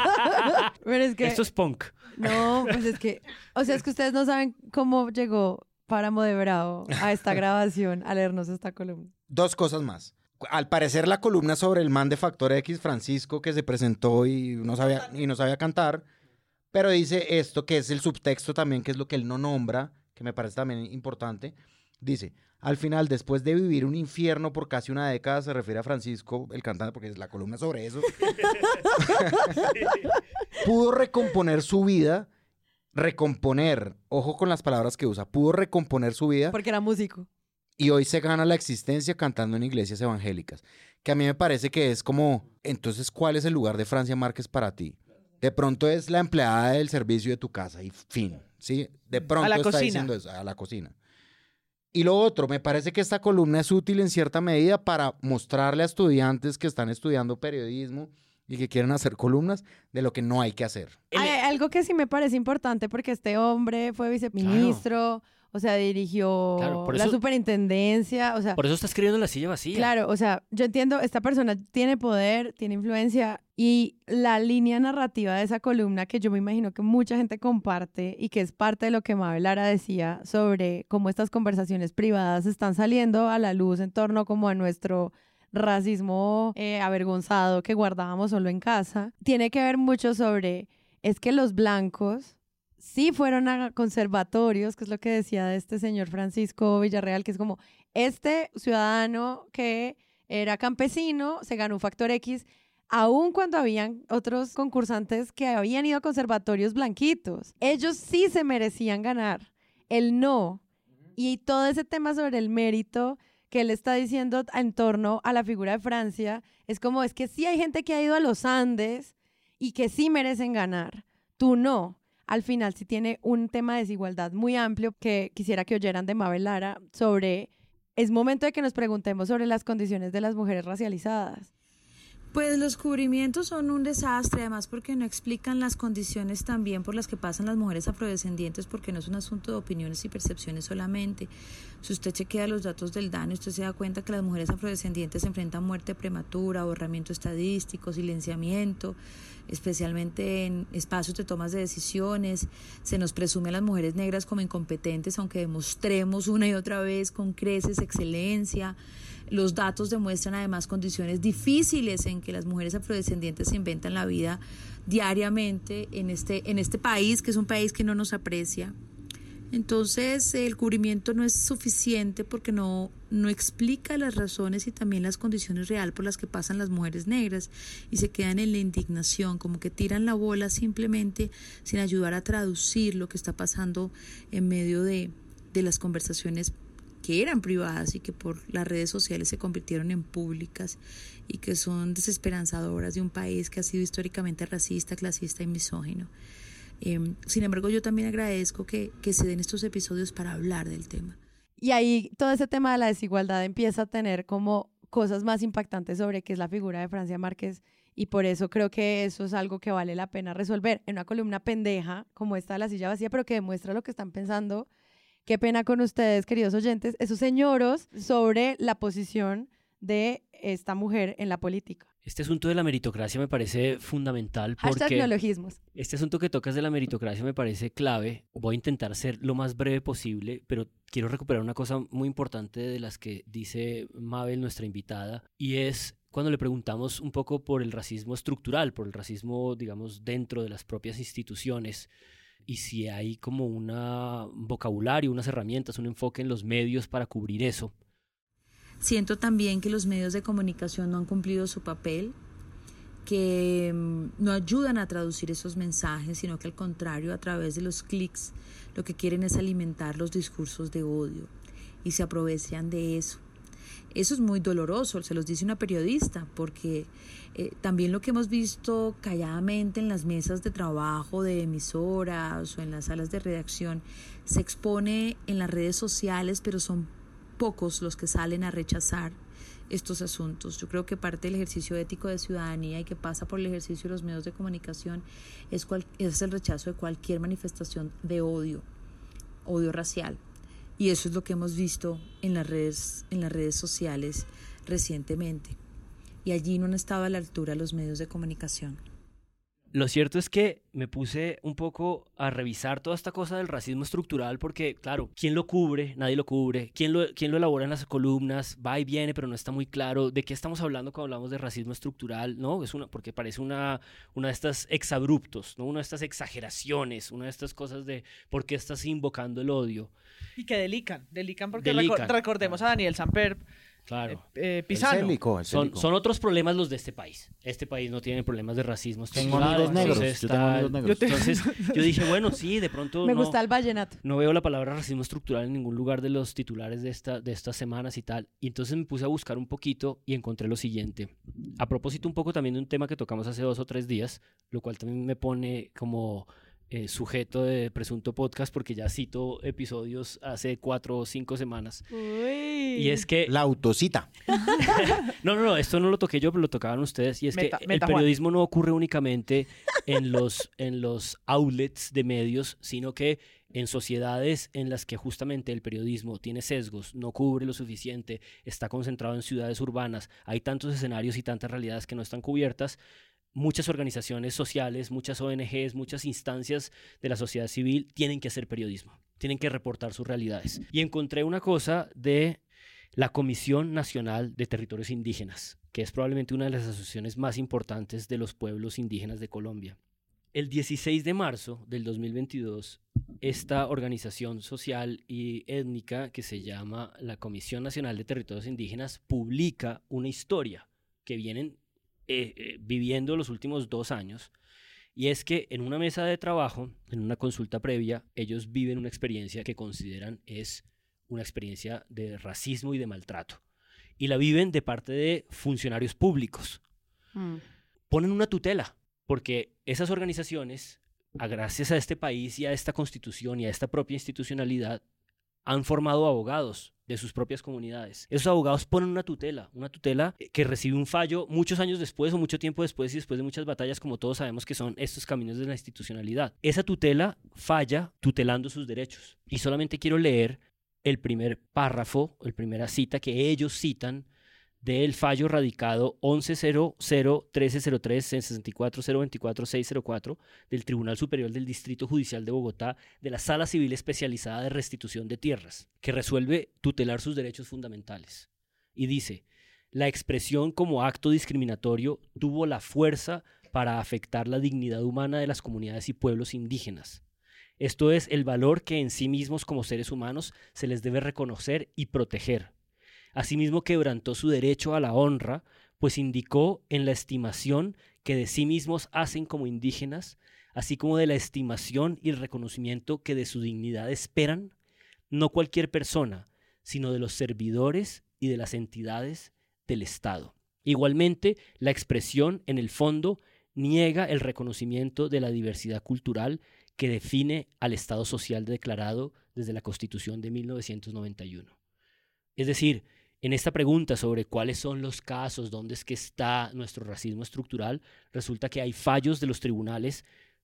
Pero es que... Esto es punk. No, pues es que, o sea, es que ustedes no saben cómo llegó Páramo de Bravo a esta grabación, a leernos esta columna. Dos cosas más. Al parecer la columna sobre el man de Factor X, Francisco, que se presentó y no sabía, y no sabía cantar, pero dice esto, que es el subtexto también, que es lo que él no nombra, que me parece también importante. Dice, al final, después de vivir un infierno por casi una década, se refiere a Francisco, el cantante, porque es la columna sobre eso, pudo recomponer su vida, recomponer, ojo con las palabras que usa, pudo recomponer su vida Porque era músico. y hoy se gana la existencia cantando en iglesias evangélicas. Que a mí me parece que es como, entonces, ¿cuál es el lugar de Francia Márquez para ti? De pronto es la empleada del servicio de tu casa y fin, ¿sí? De pronto la está cocina. diciendo eso, a la cocina. Y lo otro, me parece que esta columna es útil en cierta medida para mostrarle a estudiantes que están estudiando periodismo y que quieren hacer columnas de lo que no hay que hacer. Hay algo que sí me parece importante porque este hombre fue viceministro, o sea, dirigió Claro, por la superintendencia, o sea, Por eso está escribiendo en la silla vacía. Claro, o sea, yo entiendo, esta persona tiene poder, tiene influencia y la línea narrativa de esa columna que yo me imagino que mucha gente comparte y que es parte de lo que Mabel Lara decía sobre cómo estas conversaciones privadas están saliendo a la luz en torno como a nuestro racismo eh, avergonzado que guardábamos solo en casa, tiene que ver mucho sobre, es que los blancos sí fueron a conservatorios, que es lo que decía de este señor Francisco Villarreal, que es como, este ciudadano que era campesino se ganó un factor X, aun cuando habían otros concursantes que habían ido a conservatorios blanquitos. Ellos sí se merecían ganar, él no. Y todo ese tema sobre el mérito que él está diciendo en torno a la figura de Francia, es como, es que sí hay gente que ha ido a los Andes y que sí merecen ganar, tú no. Al final sí tiene un tema de desigualdad muy amplio que quisiera que oyeran de Mabel Lara sobre, es momento de que nos preguntemos sobre las condiciones de las mujeres racializadas. Pues los cubrimientos son un desastre, además porque no explican las condiciones también por las que pasan las mujeres afrodescendientes, porque no es un asunto de opiniones y percepciones solamente. Si usted chequea los datos del DANE, usted se da cuenta que las mujeres afrodescendientes enfrentan muerte prematura, borramiento estadístico, silenciamiento, especialmente en espacios de tomas de decisiones. Se nos presume a las mujeres negras como incompetentes, aunque demostremos una y otra vez con creces excelencia. Los datos demuestran además condiciones difíciles en que las mujeres afrodescendientes se inventan la vida diariamente en este, en este país, que es un país que no nos aprecia. Entonces el cubrimiento no es suficiente porque no, no explica las razones y también las condiciones reales por las que pasan las mujeres negras y se quedan en la indignación, como que tiran la bola simplemente sin ayudar a traducir lo que está pasando en medio de, de las conversaciones que eran privadas y que por las redes sociales se convirtieron en públicas y que son desesperanzadoras de un país que ha sido históricamente racista, clasista y misógino. Eh, sin embargo, yo también agradezco que, que se den estos episodios para hablar del tema. Y ahí todo ese tema de la desigualdad empieza a tener como cosas más impactantes sobre qué es la figura de Francia Márquez y por eso creo que eso es algo que vale la pena resolver en una columna pendeja como esta de la silla vacía, pero que demuestra lo que están pensando. Qué pena con ustedes, queridos oyentes, esos señoros sobre la posición de esta mujer en la política. Este asunto de la meritocracia me parece fundamental porque neologismos. este asunto que tocas de la meritocracia me parece clave. Voy a intentar ser lo más breve posible, pero quiero recuperar una cosa muy importante de las que dice Mabel, nuestra invitada, y es cuando le preguntamos un poco por el racismo estructural, por el racismo, digamos, dentro de las propias instituciones y si hay como un vocabulario, unas herramientas, un enfoque en los medios para cubrir eso. Siento también que los medios de comunicación no han cumplido su papel, que mm, no ayudan a traducir esos mensajes, sino que al contrario, a través de los clics, lo que quieren es alimentar los discursos de odio y se aprovechan de eso. Eso es muy doloroso, se los dice una periodista, porque eh, también lo que hemos visto calladamente en las mesas de trabajo de emisoras o en las salas de redacción se expone en las redes sociales, pero son pocos los que salen a rechazar estos asuntos. Yo creo que parte del ejercicio ético de ciudadanía y que pasa por el ejercicio de los medios de comunicación es, es el rechazo de cualquier manifestación de odio, odio racial. Y eso es lo que hemos visto en las redes, en las redes sociales recientemente. Y allí no han estado a la altura los medios de comunicación. Lo cierto es que me puse un poco a revisar toda esta cosa del racismo estructural porque, claro, ¿quién lo cubre? Nadie lo cubre. ¿Quién lo, quién lo elabora en las columnas? Va y viene, pero no está muy claro. ¿De qué estamos hablando cuando hablamos de racismo estructural? ¿No? Es una, porque parece una, una de estas exabruptos, ¿no? Una de estas exageraciones, una de estas cosas de por qué estás invocando el odio. Y que delican, delican porque Delican, reco- recordemos a Daniel Samper Claro. eh, Pisano. célico, el Son, célico. son otros problemas los de este país. Este país no tiene problemas de racismo Tengo amigos negros, entonces yo tengo está- amigos negros. Entonces yo dije, bueno, sí, de pronto Me no, gusta el vallenato. no veo la palabra racismo estructural en ningún lugar de los titulares de, esta, de estas semanas y tal. Y entonces me puse a buscar un poquito y encontré lo siguiente. A propósito un poco también de un tema que tocamos hace dos o tres días, lo cual también me pone como eh, sujeto de presunto podcast porque ya cito episodios hace cuatro o cinco semanas. Y es que... La autocita. No, no, no, esto no lo toqué yo, pero lo tocaban ustedes. Y es Meta- que meta, el Juan. periodismo no ocurre únicamente en los, en los outlets de medios, sino que en sociedades en las que justamente el periodismo tiene sesgos, no cubre lo suficiente, está concentrado en ciudades urbanas, hay tantos escenarios y tantas realidades que no están cubiertas, muchas organizaciones sociales, muchas ONGs, muchas instancias de la sociedad civil tienen que hacer periodismo, tienen que reportar sus realidades. Y encontré una cosa de la Comisión Nacional de Territorios Indígenas, que es probablemente una de las asociaciones más importantes de los pueblos indígenas de Colombia. El 16 de marzo del 2022, esta organización social y étnica que se llama la Comisión Nacional de Territorios Indígenas publica una historia que vienen eh, eh, viviendo los últimos dos años. Y es que en una mesa de trabajo, en una consulta previa, ellos viven una experiencia que consideran es una experiencia de racismo y de maltrato. Y la viven de parte de funcionarios públicos. Mm. Ponen una tutela, porque esas organizaciones, gracias a este país y a esta constitución y a esta propia institucionalidad, han formado abogados de sus propias comunidades. Esos abogados ponen una tutela, una tutela que recibe un fallo muchos años después o mucho tiempo después y después de muchas batallas, como todos sabemos que son estos caminos de la institucionalidad. Esa tutela falla tutelando sus derechos. Y solamente quiero leer el primer párrafo, la primera cita que ellos citan del fallo radicado 1100-1303-64024-604 del Tribunal Superior del Distrito Judicial de Bogotá de la Sala Civil Especializada de Restitución de Tierras, que resuelve tutelar sus derechos fundamentales. Y dice, la expresión como acto discriminatorio tuvo la fuerza para afectar la dignidad humana de las comunidades y pueblos indígenas. Esto es el valor que en sí mismos como seres humanos se les debe reconocer y proteger Asimismo quebrantó su derecho a la honra, pues indicó en la estimación que de sí mismos hacen como indígenas, así como de la estimación y el reconocimiento que de su dignidad esperan, no cualquier persona, sino de los servidores y de las entidades del Estado. Igualmente, la expresión, en el fondo, niega el reconocimiento de la diversidad cultural que define al Estado social declarado desde la Constitución de 1991. Es decir, en esta pregunta sobre cuáles son los casos, dónde es que está nuestro racismo estructural, resulta que hay fallos de los tribunales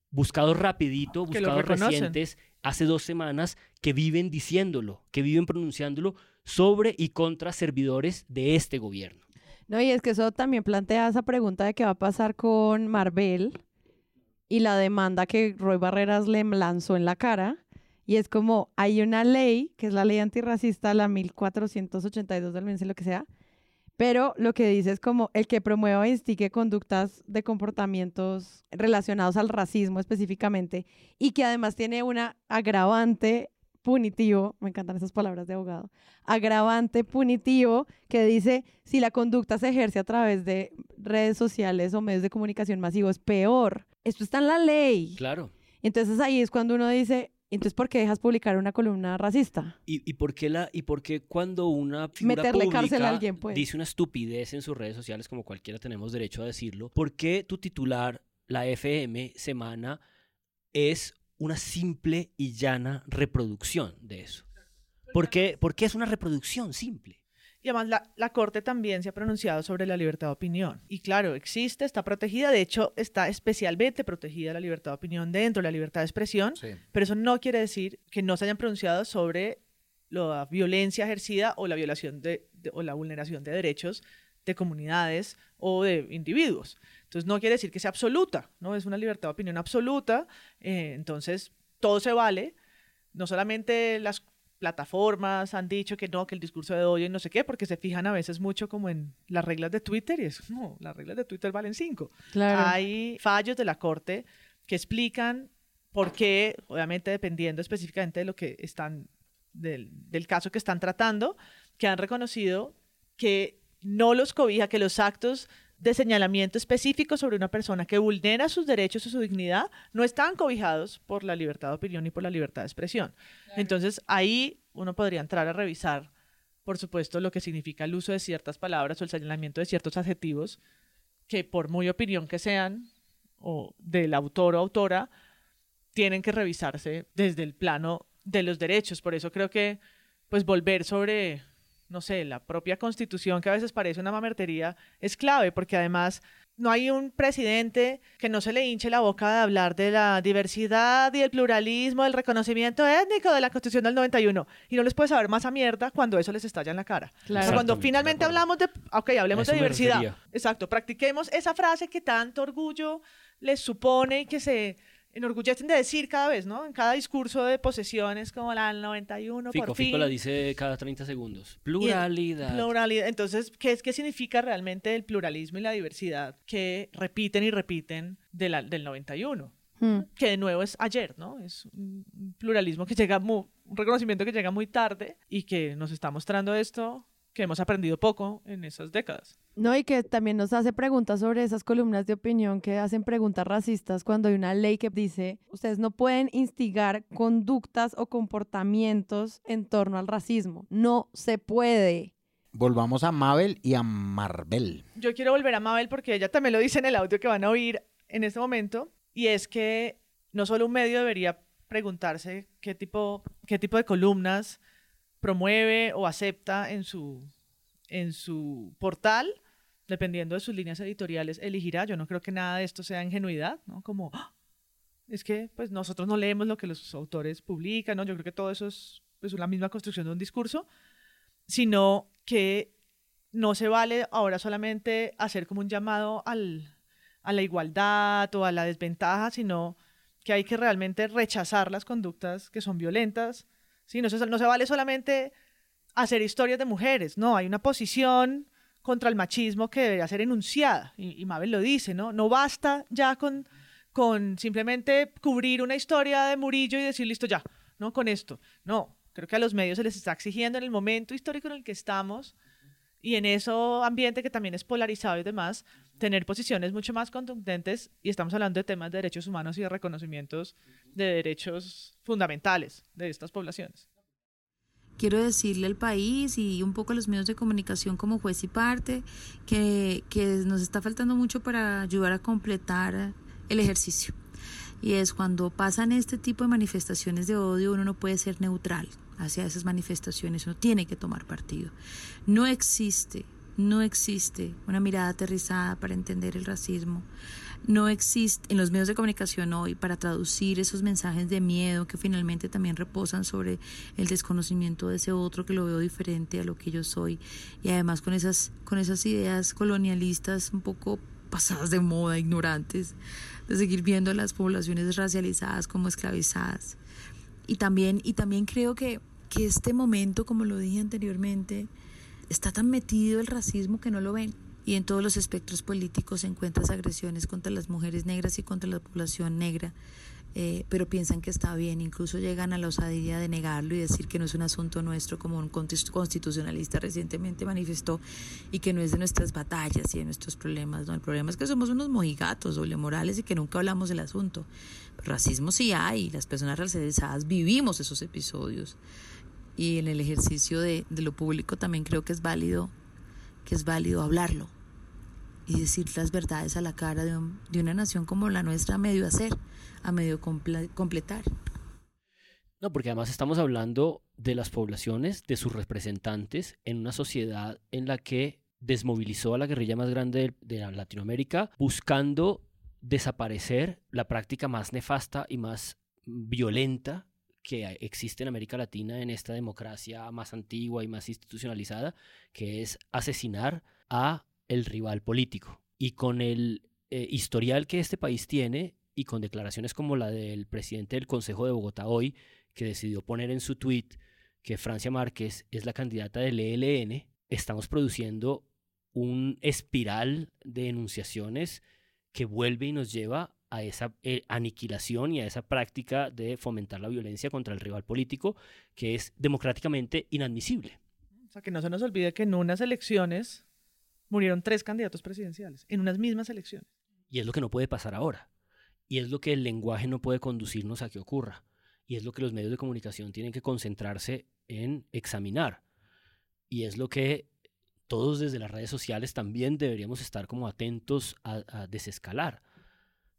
buscados rapidito, buscados recientes, hace dos semanas, que viven diciéndolo, que viven pronunciándolo sobre y contra servidores de este gobierno. No, y es que eso también plantea esa pregunta de qué va a pasar con Marvel y la demanda que Roy Barreras le lanzó en la cara y es como, hay una ley, que es la ley antirracista, la 1482 del mensaje, lo que sea, pero lo que dice es como el que promueva e instigue conductas de comportamientos relacionados al racismo específicamente y que además tiene una agravante punitivo, me encantan esas palabras de abogado, agravante punitivo que dice si la conducta se ejerce a través de redes sociales o medios de comunicación masivos, peor. Esto está en la ley. Claro. Entonces ahí es cuando uno dice, entonces, ¿por qué dejas publicar una columna racista? ¿Y, por, qué la, y por qué cuando una figura Meterle cárcel a alguien, pues? dice una estupidez en sus redes sociales, como cualquiera tenemos derecho a decirlo, ¿por qué tu titular, la FM Semana, es una simple y llana reproducción de eso? ¿Por qué, ¿Por qué es una reproducción simple? Y además la, Corte también se ha pronunciado sobre la libertad de opinión. Y claro, existe, está protegida, de hecho está especialmente protegida la libertad de opinión dentro de la libertad de expresión, pero eso no quiere decir que no se hayan pronunciado sobre la violencia ejercida o la violación de, o la vulneración de derechos de comunidades o de individuos. Entonces no quiere decir que sea absoluta, ¿no? Es una libertad de opinión absoluta, eh, entonces todo se vale, no solamente las plataformas han dicho que no, que el discurso de odio y no sé qué, porque se fijan a veces mucho como en las reglas de Twitter y es, no, las reglas de Twitter valen cinco. Hay fallos de la Corte que explican por qué, obviamente dependiendo específicamente de lo que están, del, del caso que están tratando, que han reconocido que no los cobija, que los actos de señalamiento específico sobre una persona que vulnera sus derechos o su dignidad no están cobijados por la libertad de opinión y por la libertad de expresión. Entonces ahí uno podría entrar a revisar, por supuesto, lo que significa el uso de ciertas palabras o el señalamiento de ciertos adjetivos que por muy opinión que sean o del autor o autora, tienen que revisarse desde el plano de los derechos. Por eso creo que pues volver sobre no sé, la propia constitución, que a veces parece una mamertería, es clave, porque además no hay un presidente que no se le hinche la boca de hablar de la diversidad y el pluralismo, del reconocimiento étnico de la Constitución del 91. Y no les puede saber más a mierda cuando eso les estalla en la cara. Claro. cuando finalmente hablamos de, ok, hablemos de diversidad. Exacto, practiquemos esa frase que tanto orgullo les supone y que se enorgullecen de decir cada vez, ¿no? En cada discurso de posesiones como la del 91, Fico, por Fico la dice cada 30 segundos. Pluralidad. pluralidad. Entonces, ¿qué, es, ¿qué significa realmente el pluralismo y la diversidad que repiten y repiten de la, del 91? Hmm. Que de nuevo es ayer, ¿no? Es un pluralismo que llega muy, un reconocimiento que llega muy tarde y que nos está mostrando esto que hemos aprendido poco en esas décadas. No, y que también nos hace preguntas sobre esas columnas de opinión que hacen preguntas racistas cuando hay una ley que dice, ustedes no pueden instigar conductas o comportamientos en torno al racismo. No se puede. Volvamos a Mabel y a Marvel. Yo quiero volver a Mabel porque ella también lo dice en el audio que van a oír en este momento, y es que no solo un medio debería preguntarse qué tipo, qué tipo de columnas promueve o acepta en su, en su portal, dependiendo de sus líneas editoriales, elegirá. Yo no creo que nada de esto sea ingenuidad, ¿no? Como, ¡ah! es que pues nosotros no leemos lo que los autores publican, ¿no? Yo creo que todo eso es pues, la misma construcción de un discurso, sino que no se vale ahora solamente hacer como un llamado al, a la igualdad o a la desventaja, sino que hay que realmente rechazar las conductas que son violentas, ¿sí? No, se, no se vale solamente hacer historias de mujeres, no, hay una posición contra el machismo que debería ser enunciada, y, Mabel lo dice, ¿no? No basta ya con, con simplemente cubrir una historia de Murillo y decir, listo, ya, ¿no? Con esto. No, creo que a los medios se les está exigiendo en el momento histórico en el que estamos y en ese ambiente que también es polarizado y demás, tener posiciones mucho más contundentes y estamos hablando de temas de derechos humanos y de reconocimientos de derechos fundamentales de estas poblaciones. Quiero decirle al país y un poco a los medios de comunicación como juez y parte que, que nos está faltando mucho para ayudar a completar el ejercicio. Y es cuando pasan este tipo de manifestaciones de odio, uno no puede ser neutral hacia esas manifestaciones, uno tiene que tomar partido. No existe no existe una mirada aterrizada para entender el racismo. No existe en los medios de comunicación hoy para traducir esos mensajes de miedo que finalmente también reposan sobre el desconocimiento de ese otro que lo veo diferente a lo que yo soy y además con esas con esas ideas colonialistas un poco pasadas de moda, ignorantes, de seguir viendo a las poblaciones racializadas como esclavizadas. Y también y también creo que que este momento, como lo dije anteriormente, está tan metido el racismo que no lo ven. Y en todos los espectros políticos se encuentran agresiones contra las mujeres negras y contra la población negra, eh, pero piensan que está bien, incluso llegan a la osadía de negarlo y decir que no es un asunto nuestro, como un constitucionalista recientemente manifestó, y que no es de nuestras batallas y de nuestros problemas. ¿no? El problema es que somos unos mojigatos, doble morales y que nunca hablamos del asunto. racismo sí hay, las personas racializadas vivimos esos episodios y en el ejercicio de, lo público también creo que es válido que es válido hablarlo y decir las verdades a la cara de, de una nación como la nuestra a medio hacer, a medio completar. No, porque además estamos hablando de las poblaciones, de sus representantes, en una sociedad en la que desmovilizó a la guerrilla más grande de, de Latinoamérica, buscando desaparecer la práctica más nefasta y más violenta que existe en América Latina en esta democracia más antigua y más institucionalizada, que es asesinar a el rival político. Y con el eh, historial que este país tiene y con declaraciones como la del presidente del Consejo de Bogotá hoy, que decidió poner en su tweet que Francia Márquez es la candidata del ELN, estamos produciendo un espiral de enunciaciones que vuelve y nos lleva a esa eh, aniquilación y a esa práctica de fomentar la violencia contra el rival político que es democráticamente inadmisible. O sea, que no se nos olvide que en unas elecciones murieron tres candidatos presidenciales, en unas mismas elecciones. Y es lo que no puede pasar ahora. Y es lo que el lenguaje no puede conducirnos a que ocurra. Y es lo que los medios de comunicación tienen que concentrarse en examinar. Y es lo que todos desde las redes sociales también deberíamos estar como atentos a desescalar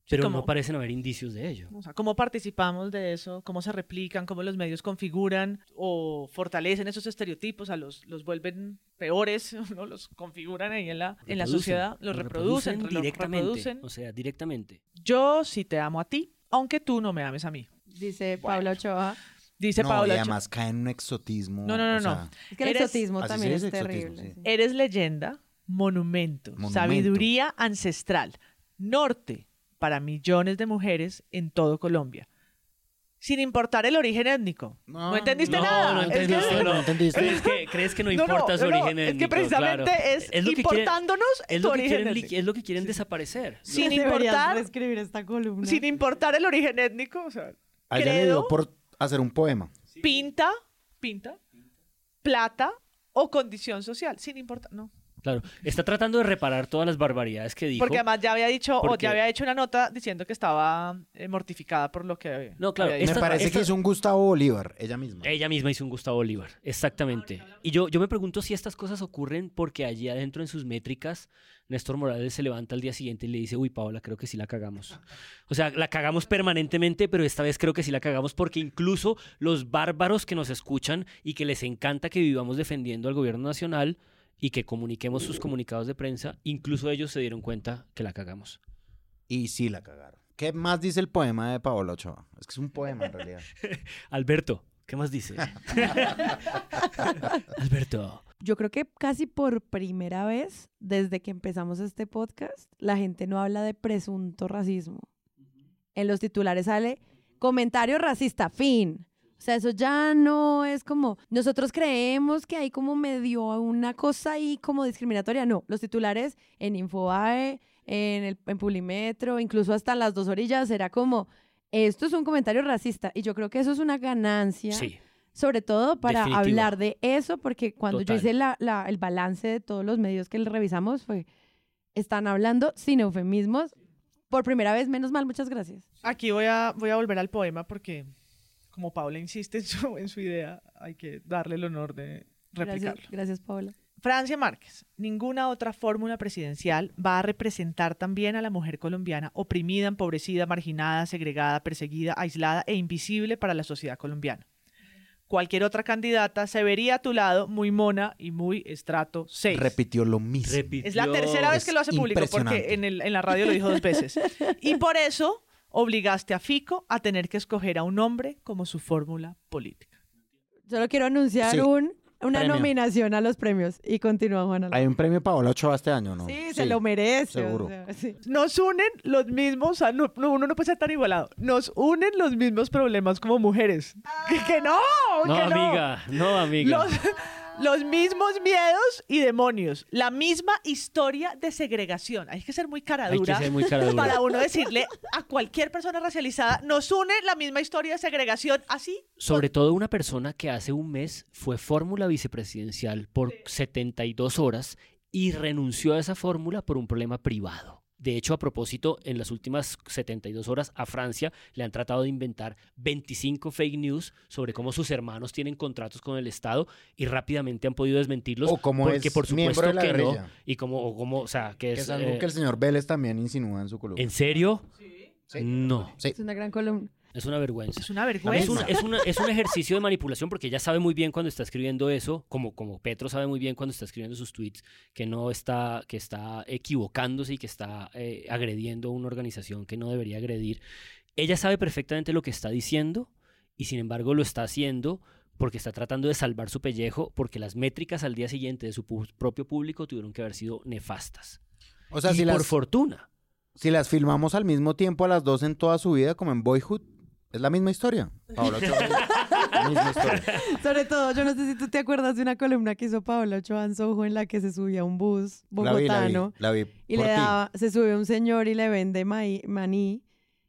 Pero ¿Cómo? no parecen haber indicios de ello. O sea, ¿cómo participamos de eso? ¿Cómo se replican? ¿Cómo los medios configuran o fortalecen esos estereotipos? O sea, los, los vuelven peores, ¿no? Los configuran ahí en la, en la Reproducen, sociedad, los reproducen, los directamente. reproducen. O sea, directamente. Yo sí te amo a ti, aunque tú no me ames a mí. Dice Pablo Ochoa. Dice no, Paola y Ochoa. además cae en un exotismo. No, no, no, o no. sea, Es que el Eres- exotismo también es exotismo, terrible. sí. Eres leyenda, monumento, Monumento. sabiduría ancestral, norte para millones de mujeres en todo Colombia. Sin importar el origen étnico. ¿No, No, entendiste no, nada? no Es que- entendiste, no entendiste. ¿Crees que, crees que no No, no, importa su origen es que étnico? precisamente Claro. es lo que quieren- importándonos es tu lo que origen quieren, étnico. es lo que quieren desaparecer. Sin importar, reescribir esta columna. sin importar el origen étnico, o sea, A ella le dio por hacer un poema. pinta, pinta, plata o condición social, sin importar, no. Claro. Está tratando de reparar todas las barbaridades que dijo. Porque además ya había dicho, o ya había hecho una nota diciendo que estaba eh, mortificada por lo que No, claro, había Me dicho. Esta- parece esta- que hizo un Gustavo Bolívar, ella misma. Ella misma hizo un Gustavo Bolívar, exactamente. Y yo, yo me pregunto si estas cosas ocurren porque allí adentro en sus métricas, Néstor Morales se levanta al día siguiente y le dice, uy, Paola, creo que sí la cagamos. O sea, la cagamos permanentemente, pero esta vez creo que sí la cagamos porque incluso los bárbaros que nos escuchan y que les encanta que vivamos defendiendo al gobierno nacional y que comuniquemos sus comunicados de prensa, incluso ellos se dieron cuenta que la cagamos. Y sí la cagaron. ¿Qué más dice el poema de Paola Ochoa? Es que es un poema en realidad. Alberto, ¿qué más dice? Alberto. Yo creo que casi por primera vez desde que empezamos este podcast, la gente no habla de presunto racismo. En los titulares sale comentario racista, fin. O sea, eso ya no es como, nosotros creemos que hay como medio una cosa ahí como discriminatoria. No, los titulares en Infobae, en, el, en Publimetro, incluso hasta en las dos orillas, era como, esto es un comentario racista. Y yo creo que eso es una ganancia Sí. sobre todo para Definitivo. hablar de eso, porque cuando Total. yo hice la- la- el balance de todos los medios que le revisamos fue, están hablando sin eufemismos. Por primera vez, menos mal, muchas gracias. Aquí voy a, voy a volver al poema porque, como Paula insiste en su, en su idea, hay que darle el honor de replicarlo. Gracias, gracias Paola. Francia Márquez, ninguna otra fórmula presidencial va a representar también a la mujer colombiana oprimida, empobrecida, marginada, segregada, perseguida, aislada e invisible para la sociedad colombiana. Cualquier otra candidata se vería a tu lado muy mona y muy estrato 6. Repitió lo mismo. Es la tercera vez que lo hace público porque impresionante. en, el- en la radio lo dijo dos veces. Y por eso obligaste a Fico a tener que escoger a un hombre como su fórmula política. Solo quiero anunciar Sí, un, una premio. nominación a los premios. Y continúa, Juana. Hay un premio Paola Ochoa este año, ¿no? Sí, se lo merece. o seguro. sea, sí. Nos unen los mismos, o sea, no- no, uno no puede ser tan igualado. Nos unen los mismos problemas como mujeres. Que, que no, No, que no. amiga, no, amiga. Los, los mismos miedos y demonios. La misma historia de segregación. Hay que ser muy cara Hay que ser muy cara dura. para uno decirle a cualquier persona racializada, nos une la misma historia de segregación. Así Sobre todo una persona que hace un mes fue fórmula vicepresidencial por 72 horas y renunció a esa fórmula por un problema privado. De hecho, a propósito, en las últimas 72 horas a Francia le han tratado de inventar 25 fake news sobre cómo sus hermanos tienen contratos con el Estado y rápidamente han podido desmentirlos. O cómo porque es por miembro supuesto de la que no. Y como, o como, o sea, que Que es... es algo eh, que el señor Vélez también insinúa en su columna. ¿En serio? No, Sí. Es una gran columna. Es una vergüenza. es una Es vergüenza. un, es, una- es un ejercicio de manipulación porque ella sabe muy bien cuando está escribiendo eso, como, como Petro sabe muy bien cuando está escribiendo sus tweets, que no está, que está equivocándose y que está eh, agrediendo a una organización que no debería agredir. Ella sabe perfectamente lo que está diciendo y sin embargo lo está haciendo porque está tratando de salvar su pellejo, porque las métricas al día siguiente de su pu- propio público tuvieron que haber sido nefastas. O sea, y si por las, fortuna. si las filmamos al mismo tiempo a las dos en toda su vida, como en Boyhood, es la misma historia. Paola Ochoa, la misma historia. Sobre todo, yo no sé si tú te acuerdas de una columna que hizo Paola Ochoa en Soho en la que se subía a un bus La vi, la vi, bogotano. la vi y por le ti. daba, se sube un señor y le vende maí- maní.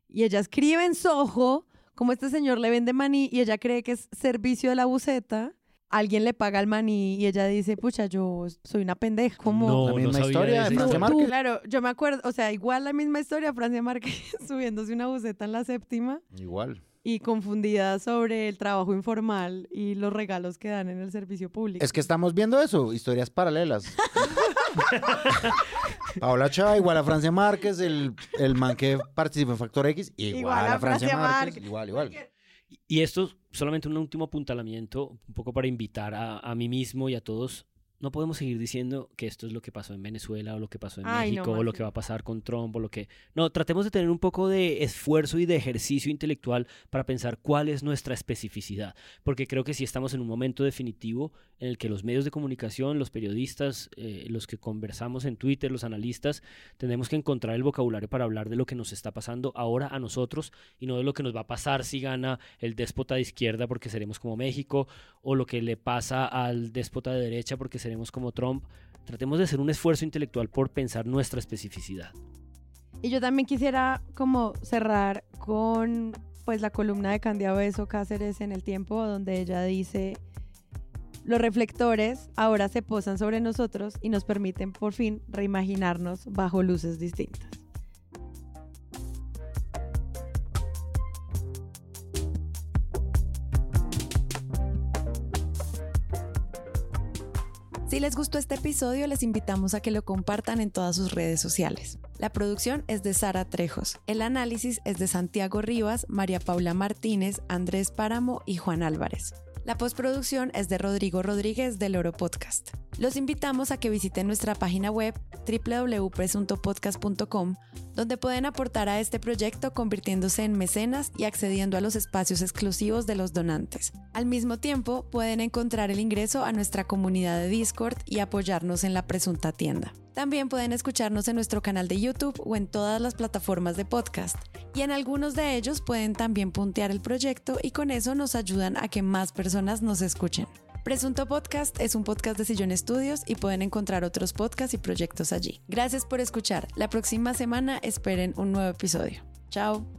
Y ella escribe en Soho como este señor le vende maní y ella cree que es servicio de la buceta. Alguien le paga el maní y ella dice, pucha, yo soy una pendeja. Como, No, La misma historia de Francia Márquez. claro, yo me acuerdo, o sea, igual la misma historia, Francia Márquez subiéndose una buceta en la séptima Igual. y confundida sobre el trabajo informal y los regalos que dan en el servicio público. Es que estamos viendo eso, historias paralelas. Paola Chá igual a Francia Márquez, el, el man que participó en Factor X, igual, a Francia, Márquez, igual, igual. Y esto solamente un último apuntalamiento, un poco para invitar a, a mí mismo y a todos no podemos seguir diciendo que esto es lo que pasó en Venezuela o lo que pasó en México o lo que va a pasar con Trump o lo que... No, tratemos de tener un poco de esfuerzo y de ejercicio intelectual para pensar cuál es nuestra especificidad, porque creo que si estamos en un momento definitivo en el que los medios de comunicación, los periodistas, eh, los que conversamos en Twitter, los analistas, tenemos que encontrar el vocabulario para hablar de lo que nos está pasando ahora a nosotros y no de lo que nos va a pasar si gana el déspota de izquierda porque seremos como México o lo que le pasa al déspota de derecha porque seremos tenemos como Trump, tratemos de hacer un esfuerzo intelectual por pensar nuestra especificidad. Y yo también quisiera como cerrar con pues la columna de Candia Beso Cáceres en el tiempo donde ella dice los reflectores ahora se posan sobre nosotros y nos permiten por fin reimaginarnos bajo luces distintas. Si les gustó este episodio, les invitamos a que lo compartan en todas sus redes sociales. La producción es de Sara Trejos, el análisis es de Santiago Rivas, María Paula Martínez, Andrés Páramo y Juan Álvarez. La postproducción es de Rodrigo Rodríguez del Oro Podcast. Los invitamos a que visiten nuestra página web www.presuntopodcast.com, donde pueden aportar a este proyecto convirtiéndose en mecenas y accediendo a los espacios exclusivos de los donantes. Al mismo tiempo, pueden encontrar el ingreso a nuestra comunidad de Discord y apoyarnos en la presunta tienda. También pueden escucharnos en nuestro canal de YouTube o en todas las plataformas de podcast. Y en algunos de ellos pueden también puntear el proyecto y con eso nos ayudan a que más personas nos escuchen. Presunto Podcast es un podcast de Sillón Estudios y pueden encontrar otros podcasts y proyectos allí. Gracias por escuchar. La próxima semana esperen un nuevo episodio. Chao.